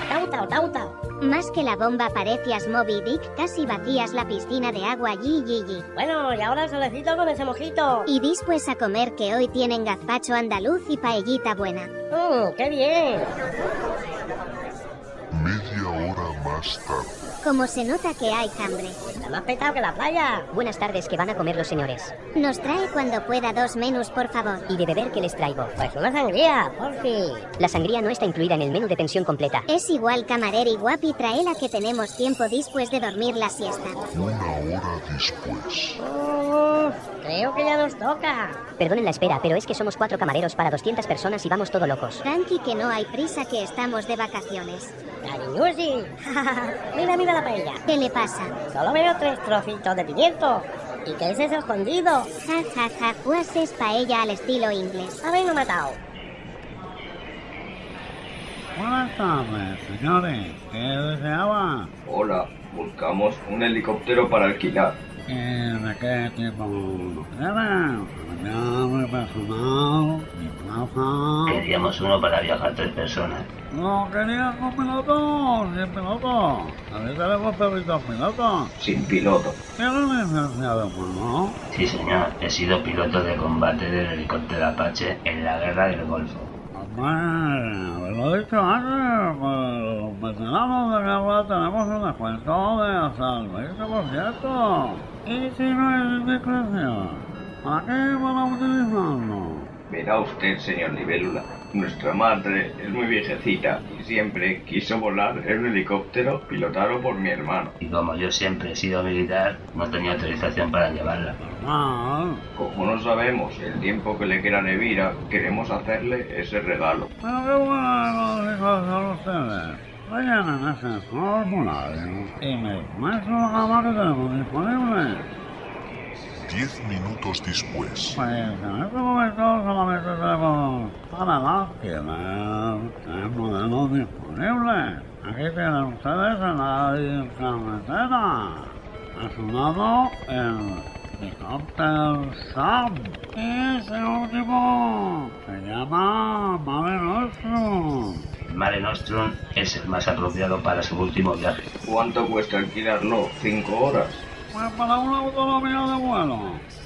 Tauta, tauta. Más que la bomba parecías Moby Dick, casi vacías la piscina de agua yi. Bueno, y ahora el solecito con ese mojito. Y después a comer que hoy tienen gazpacho andaluz y paellita buena. ¡Mmm, qué bien! Media hora más tarde. Como se nota que hay hambre. Está más petado que la playa. Buenas tardes, que van a comer los señores. Nos trae cuando pueda dos menús, por favor. ¿Y de beber qué les traigo? Pues una sangría, por fin. La sangría no está incluida en el menú de pensión completa. Es igual camarera y guapi, traela que tenemos tiempo después de dormir la siesta. Una hora después. Uf, creo que ya nos toca. Perdonen la espera, pero es que somos cuatro camareros para 200 personas y vamos todo locos. Tranqui que no hay prisa que estamos de vacaciones. Cariñusi. mira, mira la paella. ¿Qué le pasa? Solo veo tres trocitos de pimiento. ¿Y qué es eso escondido? Ja, ja, ja, pues es paella al estilo inglés. Habéis matado. Buenas tardes, señores. ¿Qué deseaban? Hola, buscamos un helicóptero para alquilar. Personal, mi plaza. Queríamos uno para viajar tres personas. No quería con piloto, sin piloto. Aquí tenemos perritos pilotos. Sin piloto. ¿Tienes licencia de vuelo? Sí, señor. He sido piloto de combate del helicóptero Apache en la guerra del Golfo. Hombre, haberlo dicho antes, pues los veteranos de guerra tenemos un descuento de hasta el 20%. ¿Y si no es indiscreción? ¿A qué van a utilizarlo? Verá usted, señor Libélula, nuestra madre es muy viejecita y siempre quiso volar en un helicóptero pilotado por mi hermano. Y como yo siempre he sido militar, no tenía autorización para llevarla. Ah, Como no sabemos el tiempo que le queda de vida, queremos hacerle ese regalo. ustedes. Rellenan ese formulario y me muestro la gama que tenemos disponible. Diez minutos después. Pues en este momento solamente tenemos para las tiendas el modelo disponible. Aquí tienen ustedes en la carretera. A su lado el helicóptero Sam. Y ese último se llama Mare Nostrum. Mare Nostrum es el más apropiado para su último viaje. ¿Cuánto cuesta alquilarlo? ¿Cinco horas? Pues para una autonomía de vuelo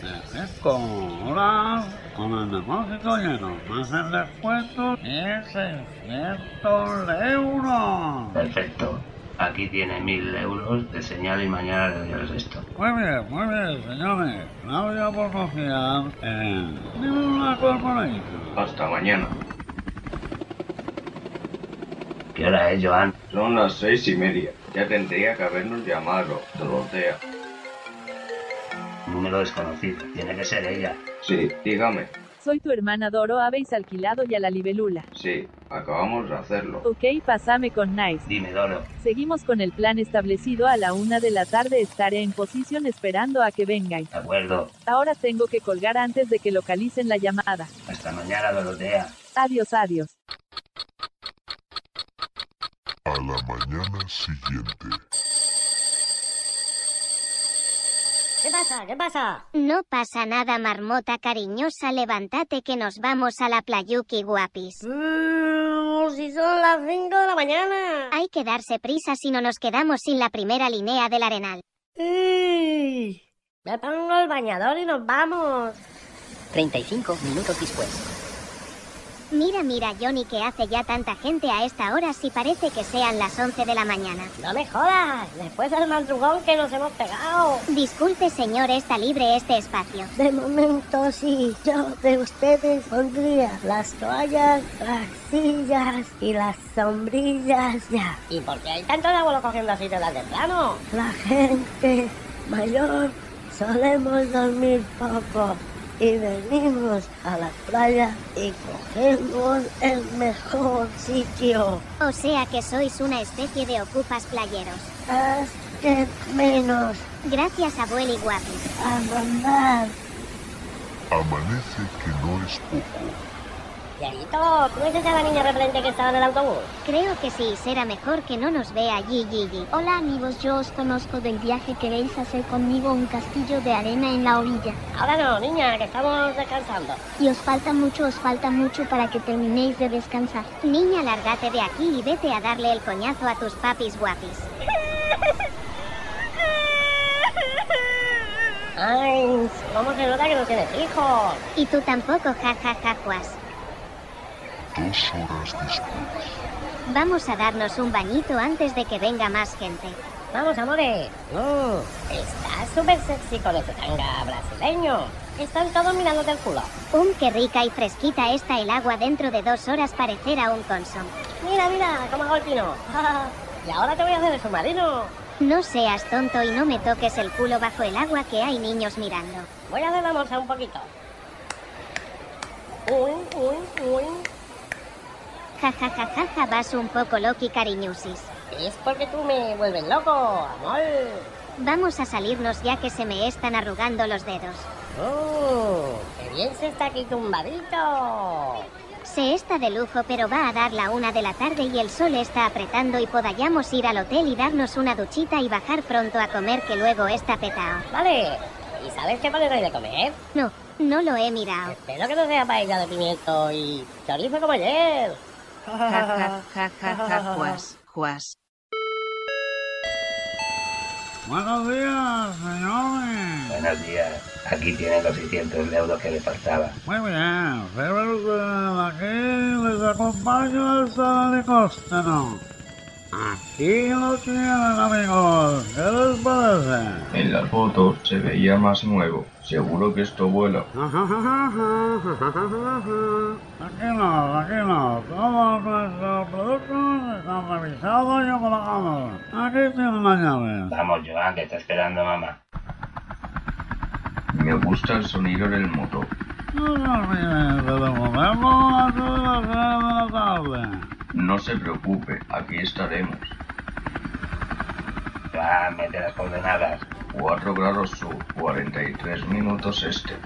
de 5 horas con el depósito lleno, más el descuento es 600 euros. Perfecto. Aquí tiene mil euros de señal y mañana le doy el resto. Muy bien, muy bien, señores. Gracias por confiar en Ninguna Corporation. Hasta mañana. ¿Qué hora es, Joan? Son las seis y media. Ya tendría que habernos llamado, Dorotea. Número desconocido. Tiene que ser ella. Sí, dígame. Soy tu hermana Doro, habéis alquilado ya la libélula. Sí, acabamos de hacerlo. Ok, pasame con Nice. Dime, Doro. Seguimos con el plan establecido a la una de la tarde estaré en posición esperando a que vengáis. De acuerdo. Ahora tengo que colgar antes de que localicen la llamada. Hasta mañana, Dorotea. Adiós, adiós. A la mañana siguiente. ¿Qué pasa? ¿Qué pasa? No pasa nada, marmota cariñosa, levántate que nos vamos a la playuki guapis. Mmm, si son las 5 de la mañana. Hay que darse prisa si no nos quedamos sin la primera línea del arenal. ¡Ey! Me pongo el bañador y nos vamos. 35 minutos después. Mira, mira, Johnny, que hace ya tanta gente a esta hora si parece que sean las 11 de la mañana. No me jodas. Después del madrugón que nos hemos pegado. Disculpe, señor, está libre este espacio. De momento sí, yo de ustedes pondría las toallas, las sillas y las sombrillas ya. ¿Y por qué hay tanto de abuelo cogiendo así de las de plano? La gente mayor solemos dormir poco y venimos a la playa y cogemos el mejor sitio. O sea que sois una especie de ocupas playeros. Haz que menos Gracias, abueli guapi. a mandar. Amanece que no es poco. Dieguito, ¿tú ves a la niña repelente que estaba en el autobús? Creo que sí, será mejor que no nos vea allí, Gigi. Hola amigos, yo os conozco del viaje. ¿Queréis hacer conmigo un castillo de arena en la orilla? Ahora no, niña, que estamos descansando. Y os falta mucho, os falta mucho para que terminéis de descansar. Niña, lárgate de aquí y vete a darle el coñazo a tus papis guapis. Ay, ¿cómo se nota que no tienes hijos? Y tú tampoco, jajaja, Juas. Dos horas después. Vamos a darnos un bañito antes de que venga más gente. Vamos, amores. Mm, estás súper sexy con ese tanga brasileño. Están todos mirándote el culo. Um, qué rica y fresquita está el agua dentro de dos horas parecerá un consom. Mira, mira, cómo hago el pino. y ahora te voy a hacer el submarino. No seas tonto y no me toques el culo bajo el agua que hay niños mirando. Voy a hacer la morsa un poquito. Uy, uy, uy. Ja ja ja ja ja vas un poco loqui cariñusis. Es porque tú me vuelves loco, amor. Vamos a salirnos ya que se me están arrugando los dedos. Oh, qué bien se está aquí tumbadito. Se está de lujo, pero va a dar la una de la tarde y el sol está apretando y podayamos ir al hotel y darnos una duchita y bajar pronto a comer que luego está petao. Vale. ¿Y sabes qué hoy de comer? No, no lo he mirado. Espero que no sea paella de pimiento y chorizo como ayer. Ja, ja, ja, ja, ja, juas, juas. Buenos días, señores. Buenos días. Aquí tienen los 600 euros que le faltaba. Muy bien, pero aquí les acompaño hasta el helicóptero. Aquí lo tienen, amigos. ¿Qué les parece? En las fotos se veía más nuevo. Seguro que esto vuela. Tranquilos, tranquilos. Todos nuestros productos están revisados y homologados. Aquí tienen las llaves. Vamos, Joan, que está esperando mamá. Me gusta el sonido del motor. No se olviden de antes de las 3 de la tarde. No se preocupe, aquí estaremos. Joan, mete las coordenadas. 4 grados sur, 43 minutos este.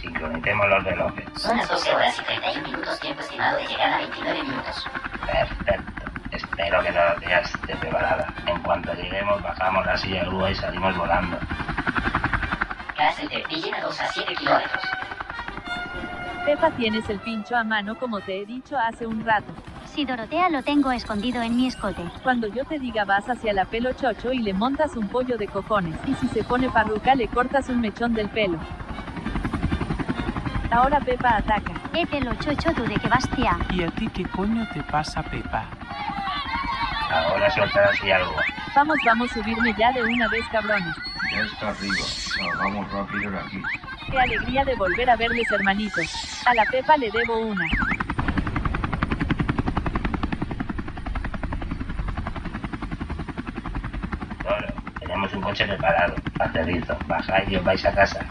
Sincronicemos los relojes. Son las 12 horas y 31 minutos, tiempo estimado de llegada 29 minutos. Perfecto. Espero que la ya esté preparada. En cuanto lleguemos, bajamos la silla de grúa y salimos volando. Gas de Villena 2 a 7 kilómetros. Pepa, tienes el pincho a mano como te he dicho hace un rato. Si Dorotea lo tengo escondido en mi escote. Cuando yo te diga vas hacia la pelo chocho y le montas un pollo de cojones. Y si se pone parruca le cortas un mechón del pelo. Ahora Pepa ataca. Eh, pelo chocho, tú de que vas, tía. ¿Y a ti qué coño te pasa, Pepa? Ahora silla de grúa. Vamos, vamos, subirme ya de una vez, cabrones. Ya está arriba. Salgamos rápido de aquí. Qué alegría de volver a verles, hermanitos. A la Pepa le debo una. Toro, tenemos un coche preparado. Aterrizo, bajáis y os vais a casa.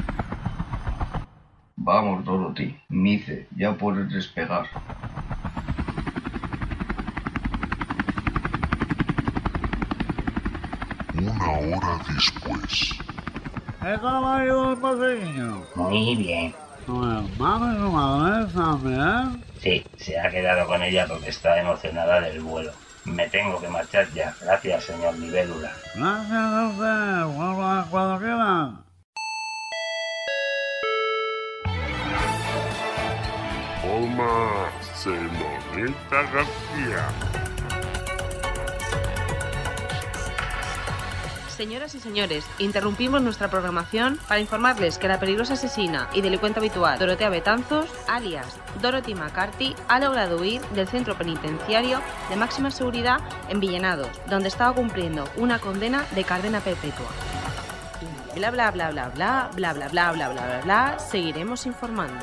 Vamos, Dorothy. Nice, ya puedes despegar. Una hora después. ¿Qué tal ha ido el paseillo? Muy bien. ¿Tu hermano y su madre también? Sí, se ha quedado con ella porque está emocionada del vuelo. Me tengo que marchar ya. Gracias, señor Libélula. Gracias a usted. Vuelva cuando quieran. Toma, Semonita García. Señoras y señores, interrumpimos nuestra programación para informarles que la peligrosa asesina y delincuente habitual Dorotea Betanzos, alias Dorothy McCarthy, ha logrado huir del centro penitenciario de máxima seguridad en Villenados, donde estaba cumpliendo una condena de cadena perpetua. Bla bla bla bla bla bla bla bla bla bla bla bla seguiremos informando.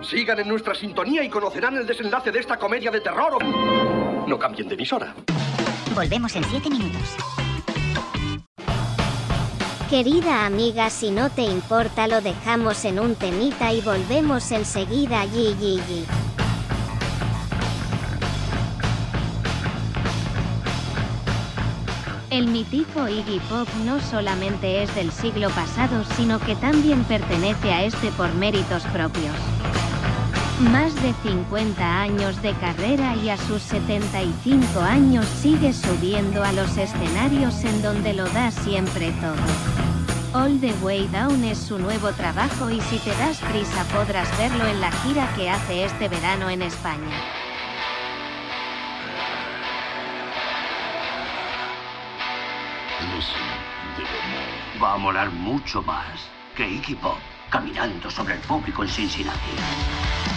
Sigan en nuestra sintonía y conocerán el desenlace de esta comedia de terror. No cambien de emisora. Volvemos en 7 minutos. Querida amiga, si no te importa lo dejamos en un temita y volvemos enseguida. Yi, yi, yi. El mítico Iggy Pop no solamente es del siglo pasado, sino que también pertenece a este por méritos propios. Más de 50 años de carrera y a sus 75 años sigue subiendo a los escenarios en donde lo da siempre todo. All the Way Down es su nuevo trabajo y si te das prisa podrás verlo en la gira que hace este verano en España. Va a molar mucho más que Iggy Pop caminando sobre el público en Cincinnati.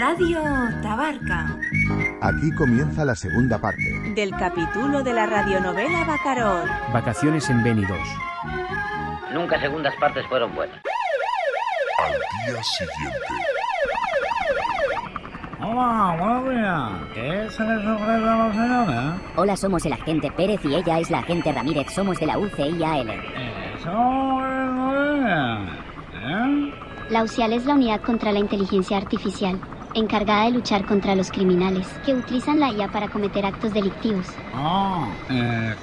Radio Tabarca. Aquí comienza la segunda parte. Del capítulo de la radionovela Bacarot. Vacaciones en Beni 2. Nunca segundas partes fueron buenas. Al día siguiente. Hola, buenos días. ¿Qué se les ofrece a la señora? Hola, somos el agente Pérez y ella es la agente Ramírez. Somos de la UCIAL. Eso es muy bien. ¿Eh? La UCIAL es la unidad contra la inteligencia artificial, encargada de luchar contra los criminales que utilizan la IA para cometer actos delictivos. Oh, eh.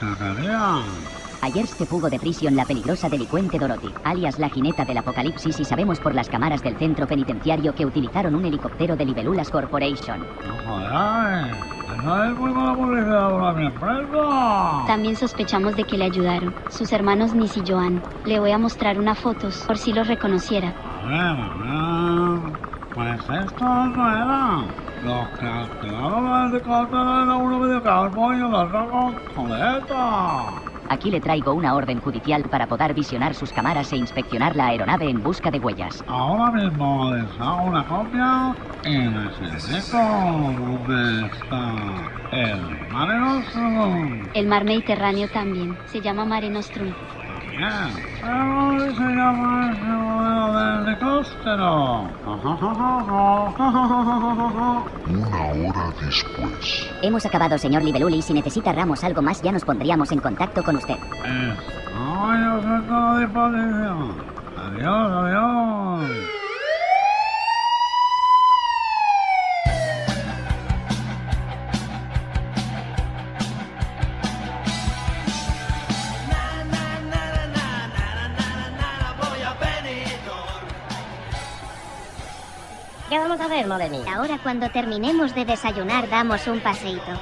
Ayer se fugó de prisión la peligrosa delincuente Dorothy, alias la jineta del apocalipsis y sabemos por las cámaras del centro penitenciario que utilizaron un helicóptero de Libelulas Corporation. Eso es muy mala publicidad para mi empresa. También sospechamos de que le ayudaron, sus hermanos Nis y Joan. Le voy a mostrar unas fotos, por si los reconociera. A ver, a ver. Pues esto no era. Los que alquilaron el era uno medio calvo y el otro con coleta. Aquí le traigo una orden judicial para poder visionar sus cámaras e inspeccionar la aeronave en busca de huellas. Ahora mismo les hago una copia y les indico dónde está el Mare Nostrum. El mar Mediterráneo también, se llama Mare Nostrum. Bien, pero se llama ese modelo de helicóptero. Una hora después. Hemos acabado, señor Libeluli. Si necesita Ramos algo más, ya nos pondríamos en contacto con usted. Estoy a su disposición. Adiós, adiós. ¿Qué vamos a hacer? Ahora cuando terminemos de desayunar damos un paseíto.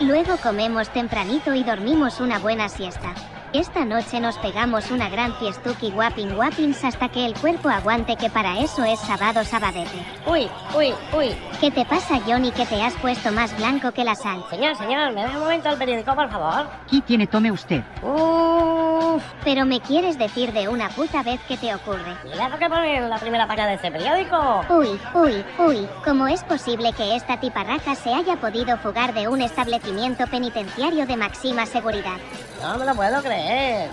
Luego comemos tempranito y dormimos una buena siesta. Esta noche nos pegamos una gran fiestuki guapin guapins hasta que el cuerpo aguante que para eso es sábado sabadete. Uy, uy, uy. ¿Qué te pasa Johnny que te has puesto más blanco que la sal? Señor, señor, ¿me da un momento el periódico, por favor? Aquí tiene, tome usted. Uff. Pero me quieres decir de una puta vez que te ocurre. ¿Y eso que pone en la primera página de ese periódico? Uy, uy, uy, ¿cómo es posible que esta tiparraca se haya podido fugar de un establecimiento penitenciario de máxima seguridad? No me lo puedo creer.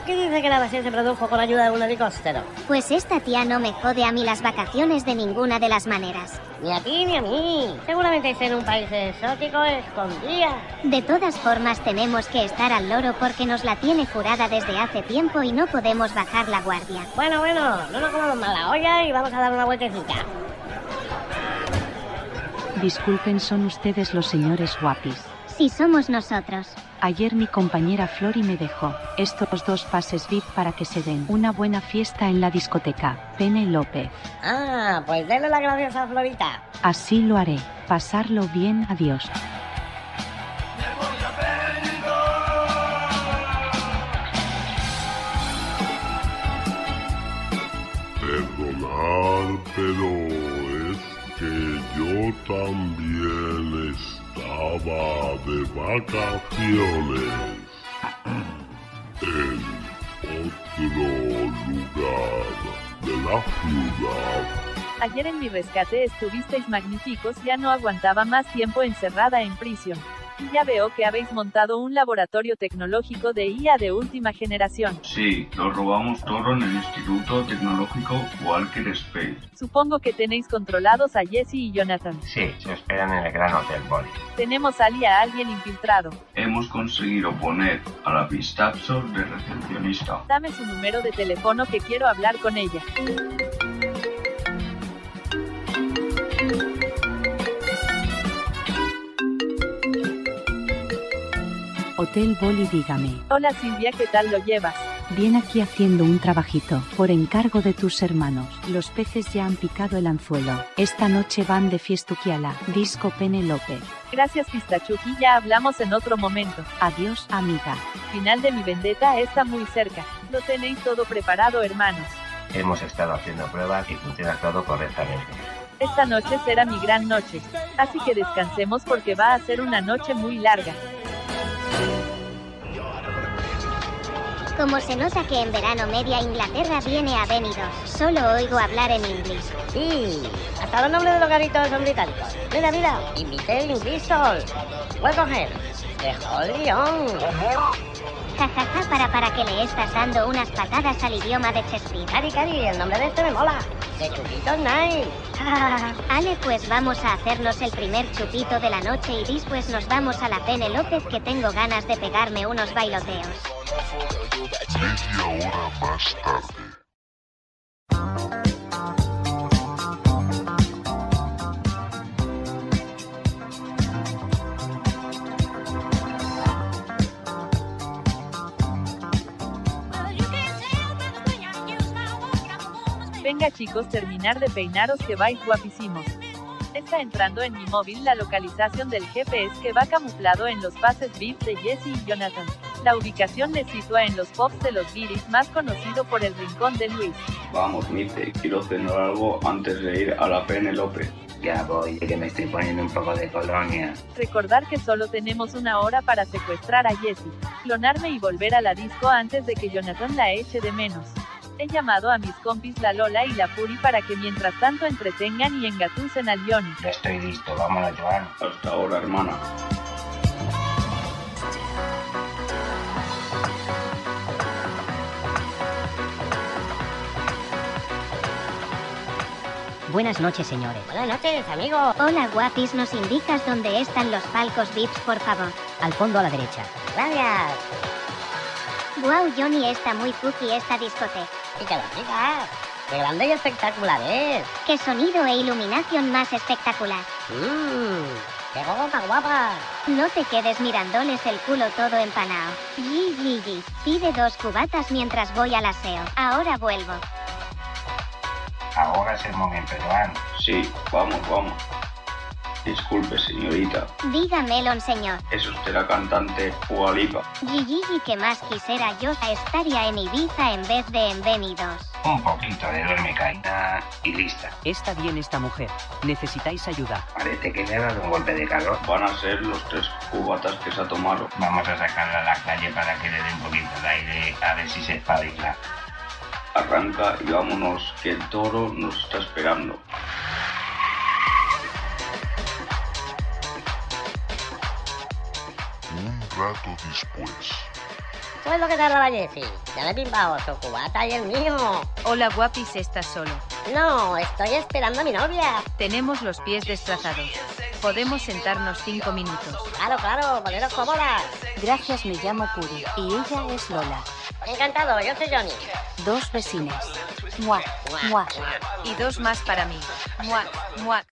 ¿Qué dice que la evasión se produjo con ayuda de un helicóptero? Pues esta tía no me jode a mí las vacaciones de ninguna de las maneras. Ni a ti ni a mí. Seguramente está en un país exótico escondida. De todas formas tenemos que estar al loro porque nos la tiene jurada desde hace tiempo y no podemos bajar la guardia. Bueno, bueno, no nos comamos mala olla y vamos a dar una vueltecita. Disculpen, ¿son ustedes los señores guapis? Si somos nosotros. Ayer mi compañera Flori me dejó estos dos pases VIP para que se den una buena fiesta en la discoteca. Pene López. Ah, pues denle la gracias a Florita. Así lo haré. Pasarlo bien, adiós. Perdonar, pero es que yo también estaba de vacaciones en otro lugar de la ciudad. Ayer en mi rescate estuvisteis magníficos, ya no aguantaba más tiempo encerrada en prisión. Y ya veo que habéis montado un laboratorio tecnológico de IA de última generación. Sí, lo robamos todo en el Instituto Tecnológico Walker Space. Supongo que tenéis controlados a Jesse y Jonathan. Sí, se esperan en el Gran Hotel Boli. Tenemos ali a alguien infiltrado. Hemos conseguido poner a la Pistazzo de recepcionista. Dame su número de teléfono que quiero hablar con ella. Hotel Boli, dígame. Hola Silvia, ¿qué tal lo llevas? Bien aquí haciendo un trabajito, por encargo de tus hermanos. Los peces ya han picado el anzuelo. Esta noche van de fiestuquiala, disco Pene López. Gracias Pistachuki, ya hablamos en otro momento. Adiós, amiga. Final de mi vendetta está muy cerca. Lo tenéis todo preparado, hermanos. Hemos estado haciendo pruebas y funciona todo correctamente. Esta noche será mi gran noche. Así que descansemos porque va a ser una noche muy larga. Como se nota que en verano media Inglaterra viene a venidos, solo oigo hablar en inglés. Sí, hasta los nombres de los garitos son británicos. Mira, mira, invité en Bristol. Welcome here. De León. Jajaja, para para que le estás dando unas patadas al idioma de Shakespeare. Cari, Cari, el nombre de este me mola. De Chupito Night. Ale, pues vamos a hacernos el primer chupito de la noche y después nos vamos a la Pene López que tengo ganas de pegarme unos bailoteos. Media hora más tarde. Venga chicos, terminar de peinaros que vais guapísimos. Está entrando en mi móvil la localización del GPS que va camuflado en los pases VIP de Jesse y Jonathan. La ubicación le sitúa en los pops de los guiris más conocido por el rincón de Luis. Vamos, Mice, quiero cenar algo antes de ir a la Penelope. Ya voy, que me estoy poniendo un poco de colonia. Recordar que solo tenemos una hora para secuestrar a Jessie, clonarme y volver a la disco antes de que Jonathan la eche de menos. He llamado a mis compis la Lola y la Puri para que mientras tanto entretengan y engatusen al Johnny. Ya estoy listo, vámonos, Joan. Hasta ahora, hermana. Buenas noches, señores. Buenas noches, amigo. Hola, guapis, ¿nos indicas dónde están los palcos VIPs, por favor? Al fondo a la derecha. Gracias. Wow, Johnny, está muy cookie esta discoteca. Qué grande y espectacular es. Qué sonido e iluminación más espectacular. Mmm, qué más guapa. No te quedes mirándoles el culo todo empanado. Yi. Pide dos cubatas mientras voy al aseo. Ahora vuelvo. Ahora es el momento, Joan. Sí, vamos, vamos. Disculpe, señorita. Dígamelo, señor. ¿Es usted la cantante Jualipa? Gigi, que más quisiera yo estaría en Ibiza en vez de en Venidos. Un poquito de duerme caída y lista. Está bien esta mujer. Necesitáis ayuda. Parece que le ha dado un golpe de calor. Van a ser los tres cubatas que se ha tomado. Vamos a sacarla a la calle para que le dé un poquito de aire a ver si se espabila. Arranca y vámonos, que el toro nos está esperando. Rato después. ¿Sabes lo que tardaba Jessie? Ya le he pimpado su cubata y el mío. Hola, guapis, ¿estás solo? No, estoy esperando a mi novia. Tenemos los pies desplazados. Podemos sentarnos cinco minutos. Claro, claro, poneros cómodas. Gracias, me llamo Puri y ella es Lola. Encantado, yo soy Johnny. Dos vecinas. Mua, mua. Y dos más para mí. Muac, muac.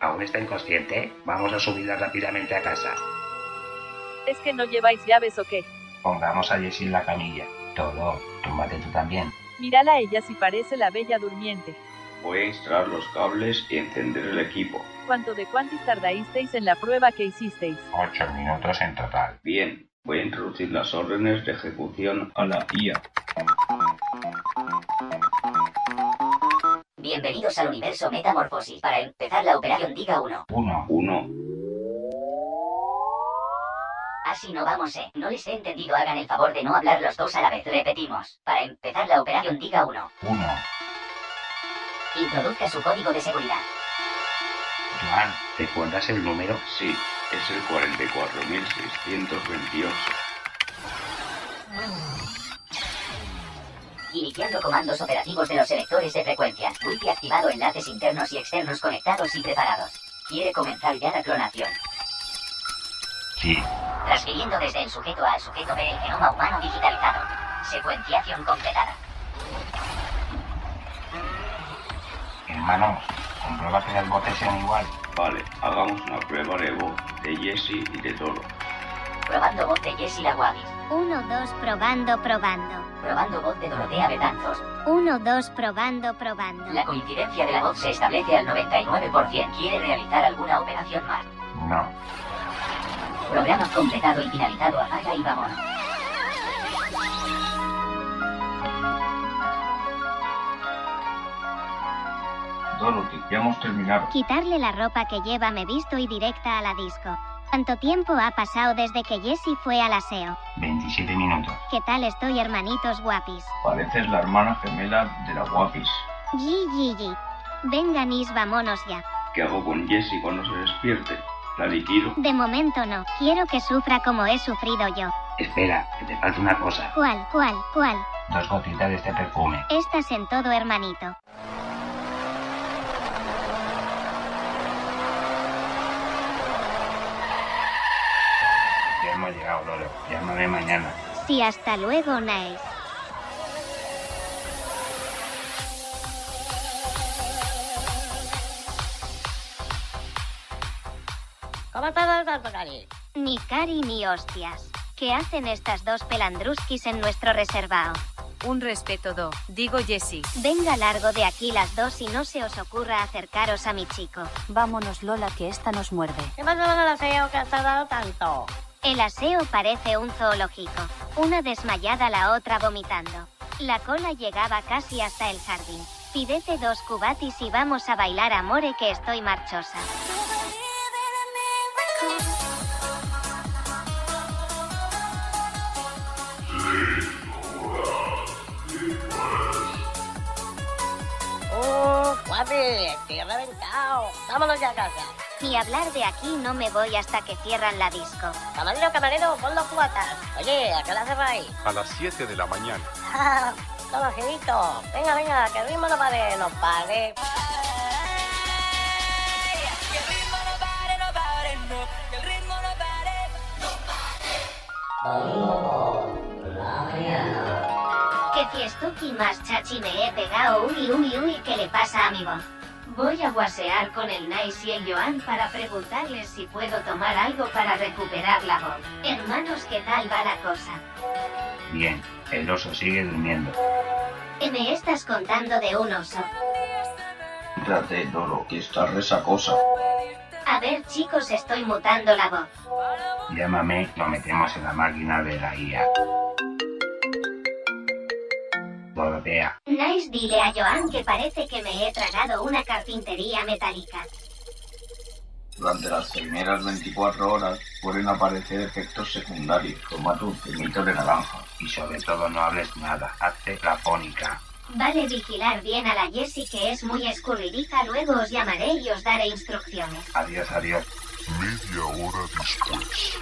¿Aún está inconsciente? Vamos a subirla rápidamente a casa. ¿Es que no lleváis llaves o qué? Pongamos a Jessie en la camilla. Todo, túmbate tú también. Mírala a ella si parece la bella durmiente. Voy a instalar los cables y encender el equipo. ¿Cuánto de cuántis tardasteis en la prueba que hicisteis? Ocho minutos en total. Bien, voy a introducir las órdenes de ejecución a la IA. Bienvenidos al universo Metamorfosis. Para empezar la operación diga 1. Uno. Uno. Así no vamos, eh. No les he entendido. Hagan el favor de no hablar los dos a la vez. Repetimos. Para empezar la operación diga 1. Uno. Introduzca su código de seguridad. Joan, ¿recuerdas el número? Sí, es el 44628. Iniciando comandos operativos de los selectores de frecuencia. Wifi activado, enlaces internos y externos conectados y preparados. Quiere comenzar ya la clonación. Sí. Transfiriendo desde el sujeto A al sujeto B el genoma humano digitalizado. Secuenciación completada. Hermano, comprueba que las voces sean igual. Vale, hagamos una prueba de voz de Jesse y de Toro. Probando voz de Jessie Laguavis. 1, 2, probando, probando. Probando voz de Dorotea Betanzos. 1, 2, probando, probando. La coincidencia de la voz se establece al 99%. ¿Quiere realizar alguna operación más? No. Programa completado y finalizado. Apaga y vámonos. Dorothy, ya hemos terminado. Quitarle la ropa que lleva me visto y directa a la disco. ¿Cuánto tiempo ha pasado desde que Jessie fue al aseo? 27 minutos. ¿Qué tal estoy, hermanitos guapis? Pareces la hermana gemela de la guapis. Yi. Venga, Nis, vámonos ya. ¿Qué hago con Jessie cuando se despierte? ¿La liquido? De momento no. Quiero que sufra como he sufrido yo. Espera, que te falta una cosa. ¿Cuál, cuál, cuál? Dos gotitas de este perfume. Estás en todo, hermanito. Ya hemos llegado, Loro. Llámame mañana. Sí, hasta luego, Nice. ¿Cómo estás, Cari? Ni cari ni hostias. ¿Qué hacen estas dos pelandruskis en nuestro reservado? Un respeto, Do. Digo Jessie. Venga largo de aquí las dos y no se os ocurra acercaros a mi chico. Vámonos, Lola, que esta nos muerde. ¿Qué pasa con aseo que has tardado tanto? El aseo parece un zoológico. Una desmayada, la otra vomitando. La cola llegaba casi hasta el jardín. Pidete dos cubatis y vamos a bailar amore que estoy marchosa. ¡Oh, guapi! Estoy reventado. Vámonos ya a casa. Y hablar de aquí no me voy hasta que cierran la disco. Camarero, camarero, pon los cubatas. Oye, ¿a qué hora cerráis? A las 7 de la mañana. Todo girito. Venga, venga, que el ritmo no pare, no pare. ¿Qué fiestuki más chachi me he pegado? Uy, uy, uy, ¿qué le pasa a mi voz? Voy a guasear con el Nice y el Joan para preguntarles si puedo tomar algo para recuperar la voz. Hermanos, ¿qué tal va la cosa? Bien, el oso sigue durmiendo. ¿Qué me estás contando de un oso? Céntrate, Doro, que estás resacosa. A ver, chicos, estoy mutando la voz. Llámame, lo metemos en la máquina de la IA. Nice, dile a Joan que parece que me he tragado una carpintería metálica. Durante las primeras 24 horas pueden aparecer efectos secundarios, como tu zumito de naranja. y sobre todo no hables nada. Hazte la fónica. Vale, vigilar bien a la Jessie que es muy escurridiza, luego os llamaré y os daré instrucciones. Adiós, adiós. Media hora después.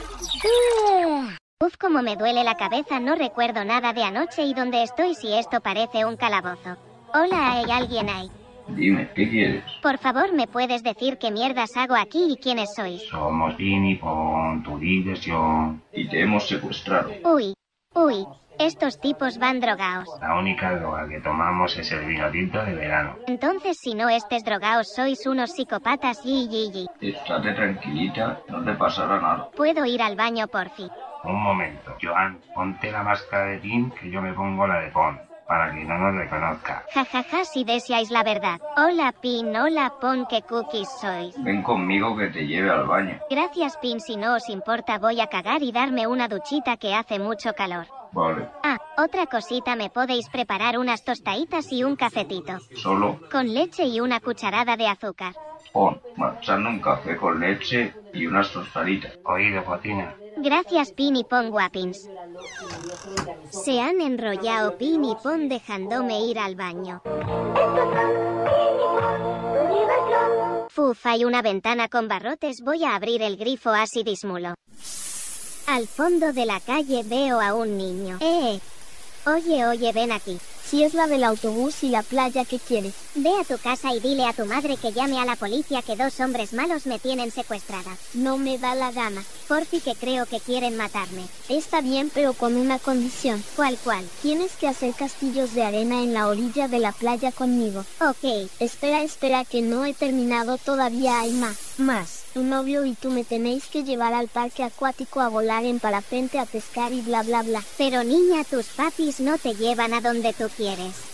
Uf, como me duele la cabeza, no recuerdo nada de anoche y dónde estoy si esto parece un calabozo. Hola, ¿hay alguien ahí? Dime, ¿qué quieres? Por favor, ¿me puedes decir qué mierdas hago aquí y quiénes sois? Somos Vini con tu diversión. Y te hemos secuestrado. Uy, uy, estos tipos van drogaos. La única droga que tomamos es el vino tinto de verano. Entonces, si no estés drogaos, sois unos psicópatas y y y. Estate tranquilita, no te pasará nada. Puedo ir al baño por fin. Un momento, Joan, ponte la máscara de Tim que yo me pongo la de Pon, para que no nos reconozca. Jajaja, si deseáis la verdad. Hola, Pin, hola, Pon, qué cookies sois. Ven conmigo que te lleve al baño. Gracias, Pin, si no os importa, voy a cagar y darme una duchita que hace mucho calor. Vale, Ah, otra cosita, me podéis preparar unas tostaditas y un cafetito. solo Con leche y una cucharada de azúcar. Pon, marchando un café con leche y unas tostaditas. Oído, cocina. Gracias, Pin y Pon Guapins. Se han enrollado Pin y Pon dejándome ir al baño. Fuf, hay una ventana con barrotes, voy a abrir el grifo así dismulo. Al fondo de la calle veo a un niño. ¡Eh! Oye, oye, ven aquí. Si es la del autobús y la playa, ¿qué quieres? Ve a tu casa y dile a tu madre que llame a la policía que dos hombres malos me tienen secuestrada. No me da la gana. Porfi que creo que quieren matarme. Está bien, pero con una condición. ¿Cuál cuál? Tienes que hacer castillos de arena en la orilla de la playa conmigo. Ok. Espera, espera, que no he terminado, todavía hay más. Más. Tu novio y tú me tenéis que llevar al parque acuático a volar en parapente, a pescar y bla bla bla. Pero niña, tus papis no te llevan a donde tú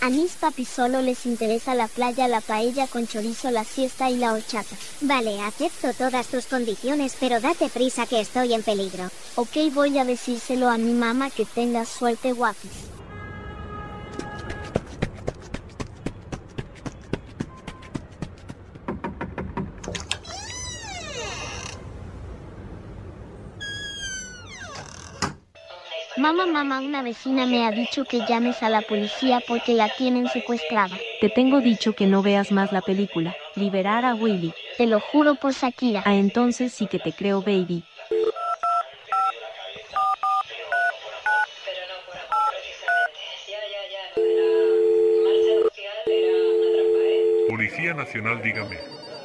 A mis papis solo les interesa la playa, la paella con chorizo, la siesta y la horchata. Vale, acepto todas tus condiciones, pero date prisa que estoy en peligro. Ok, voy a decírselo a mi mamá que tengas suerte, guapis. Mamá, mamá, una vecina me ha dicho que llames a la policía porque la tienen secuestrada. Te tengo dicho que no veas más la película. Liberar a Willy. Te lo juro por Shakira. Ah, entonces sí que te creo, baby. Policía Nacional, dígame.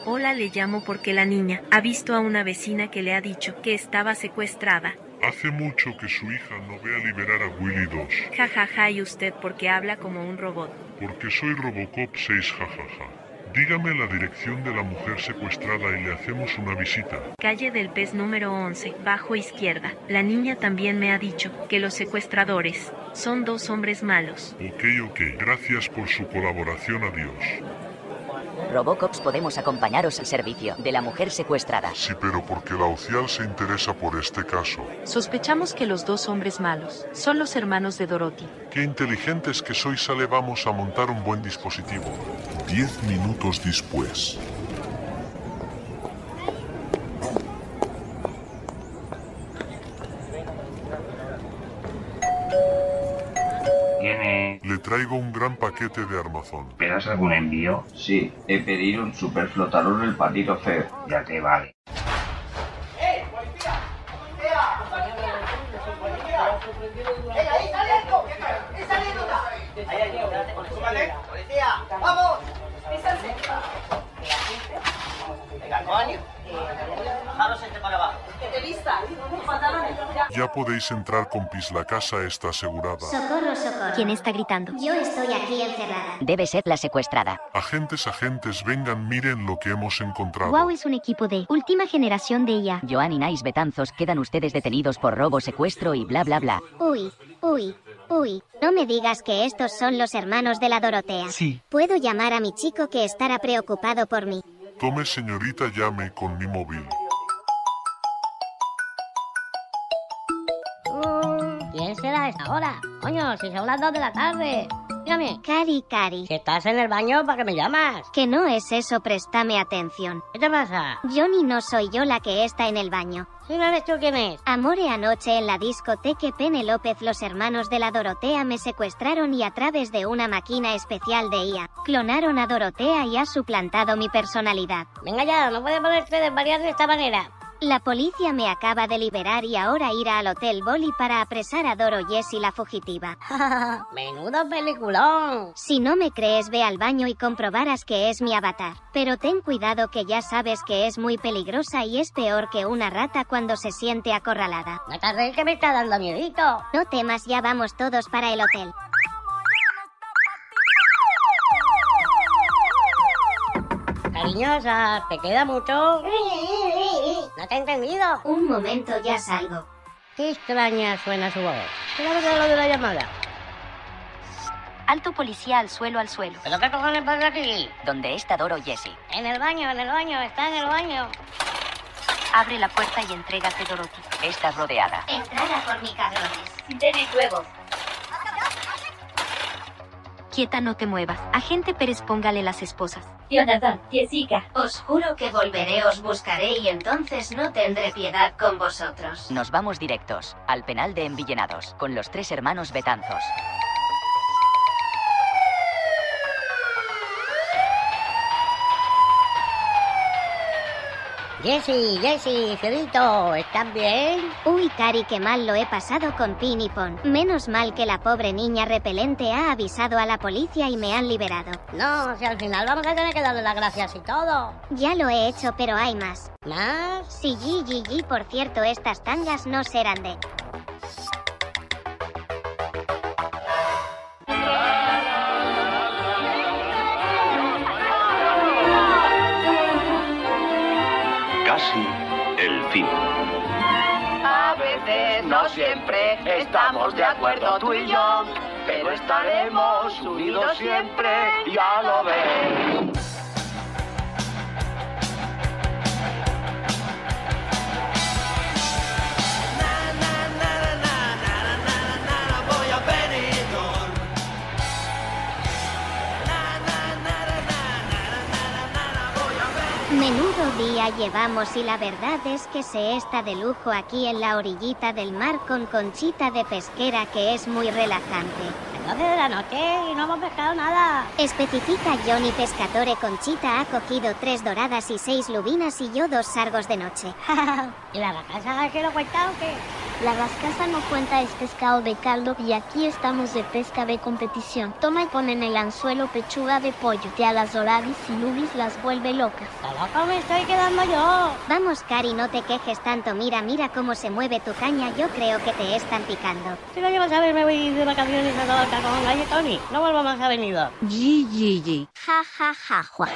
Hola, le llamo porque la niña ha visto a una vecina que le ha dicho que estaba secuestrada. Hace mucho que su hija no ve a liberar a Willy 2. Ja, ja, ja, y usted porque habla como un robot. Porque soy Robocop 6, jajaja. Dígame la dirección de la mujer secuestrada y le hacemos una visita. Calle del Pez número 11, bajo izquierda. La niña también me ha dicho que los secuestradores son dos hombres malos. Ok, ok. Gracias por su colaboración. Adiós. Robocops podemos acompañaros al servicio de la mujer secuestrada. Sí, pero porque la OCIAL se interesa por este caso. Sospechamos que los dos hombres malos son los hermanos de Dorothy. Qué inteligentes que sois, Ale. Vamos a montar un buen dispositivo. Diez minutos después. Traigo un gran paquete de armazón. ¿Esperas algún envío? Sí, he pedido un superflotador el patito feo. Ya te vale. Ya podéis entrar compis, la casa está asegurada. Socorro, socorro. ¿Quién está gritando? Yo estoy aquí encerrada. Debe ser la secuestrada. Agentes, agentes, vengan, miren lo que hemos encontrado. Wow es un equipo de última generación de IA. Joan y Nice Betanzos quedan ustedes detenidos por robo, secuestro y bla bla bla. Uy, uy, uy. No me digas que estos son los hermanos de la Dorotea. Sí. Puedo llamar a mi chico que estará preocupado por mí. Tome, señorita, llame con mi móvil. A esta hora? Coño, si son las dos de la tarde. Dígame. Cari, Cari. Si estás en el baño, ¿para qué me llamas? Que no es eso, préstame atención. ¿Qué te pasa? Johnny no soy yo la que está en el baño. ¿Sí no eres tú quién es? Amore anoche en la discoteca Pene López los hermanos de la Dorotea me secuestraron y a través de una máquina especial de IA, clonaron a Dorotea y ha suplantado mi personalidad. Venga ya, no puede ponerse desvariar de esta manera. La policía me acaba de liberar y ahora irá al Hotel Boli para apresar a Doro Jessie la fugitiva. Menudo peliculón. Si no me crees, ve al baño y comprobarás que es mi avatar. Pero ten cuidado que ya sabes que es muy peligrosa y es peor que una rata cuando se siente acorralada. No te que me está dando miedito. No temas, ya vamos todos para el hotel. Cariñosa, ¿te queda mucho? ¿No te he entendido? Un momento, ya salgo. Qué extraña suena su voz. Claro que es lo de la llamada. Alto policía al suelo, al suelo. ¿Pero qué cojones pasa aquí? ¿Dónde está Doro Jessie? En el baño, en el baño, está en el baño. Abre la puerta y entrégate, Dorothy. Estás rodeada. Entrada por mi cabrones. Tenis luego. Quieta, no te muevas. Agente Pérez, póngale las esposas. Jonathan, Jessica. Os juro que volveré, os buscaré y entonces no tendré piedad con vosotros. Nos vamos directos al penal de envillenados con los tres hermanos Betanzos. Jessie, Jessie, Fiorito, ¿están bien? Uy, Cari, qué mal lo he pasado con Pin y Pon. Menos mal que la pobre niña repelente ha avisado a la policía y me han liberado. No, si al final vamos a tener que darle las gracias y todo. Ya lo he hecho, pero hay más. ¿Más? Sí, G, G, G, por cierto, estas tangas no serán de... siempre, estamos de acuerdo tú y yo, pero estaremos unidos siempre, ya lo ves. Menudo día llevamos y la verdad es que se está de lujo aquí en la orillita del mar con conchita de pesquera que es muy relajante. Doce de la noche y no hemos pescado nada. Especifica Johnny Pescatore Conchita ha cogido tres doradas y seis lubinas y yo dos sargos de noche. ¿Y la casa que lo cuenta o qué? La rascaza no cuenta es pescado de caldo y aquí estamos de pesca de competición. Toma y pon en el anzuelo pechuga de pollo. Y a las doradis y lubis las vuelve locas. loco me estoy quedando yo! Vamos, Cari, no te quejes tanto. Mira, mira cómo se mueve tu caña. Yo creo que te están picando. Si no llevas a ver, me voy de vacaciones a Tabarca con Galletoni. No vuelvo más a venido. GGG. Ja, ja, ja, jua.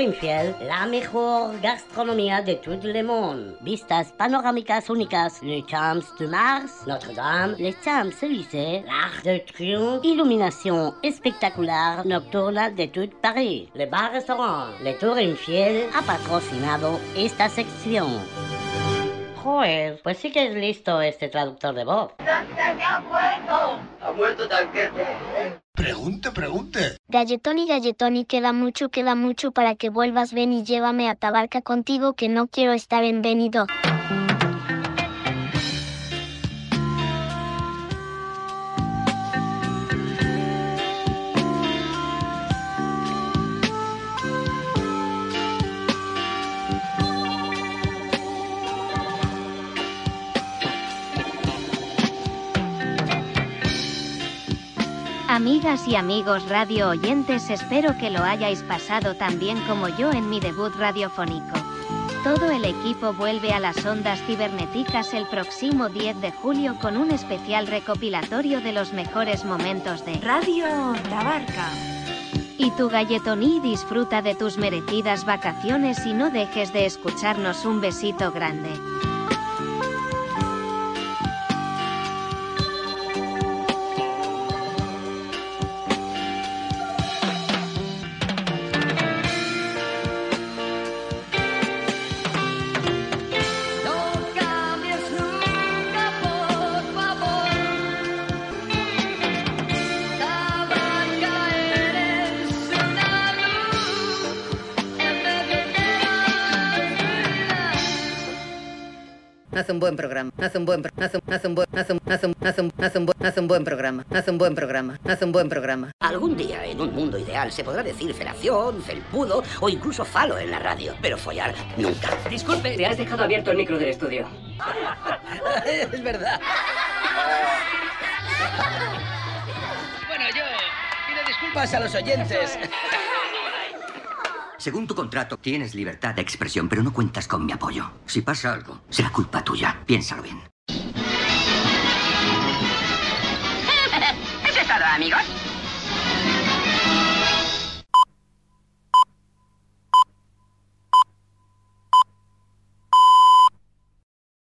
Restaurant Le Tour Infiel, la mejor gastronomía de todo le monde. Vistas panorámicas únicas, le Champs de Mars, Notre-Dame, les Champs-Élysées, l'Arc de Triomphe, iluminación espectacular nocturna de tout Paris. Le Bar Restaurant Le Tour Infiel ha patrocinado esta sección. Joder, pues sí que es listo este traductor de voz. ¡Ha muerto Tanquete! Pregunte, pregunte. Galletón y galletón y queda mucho, queda mucho para que vuelvas ven y llévame a Tabarca contigo que no quiero estar en Benidorm. Amigas y amigos radio oyentes, espero que lo hayáis pasado tan bien como yo en mi debut radiofónico. Todo el equipo vuelve a las ondas cibernéticas el próximo 10 de julio con un especial recopilatorio de los mejores momentos de Radio Tabarca. Y tu galletoní disfruta de tus merecidas vacaciones y no dejes de escucharnos un besito grande. Haz un buen programa. Haz un buen un haz un buen haz un haz un haz un buen programa. Haz un buen programa. Haz un buen programa. Algún día, en un mundo ideal, se podrá decir felación, felpudo o incluso falo en la radio. Pero follar, nunca. Disculpe, le has dejado abierto el micro del estudio. es verdad. Bueno, yo pido disculpas a los oyentes. Según tu contrato, tienes libertad de expresión, pero no cuentas con mi apoyo. Si pasa algo, será culpa tuya. Piénsalo bien. Eso es todo, amigos.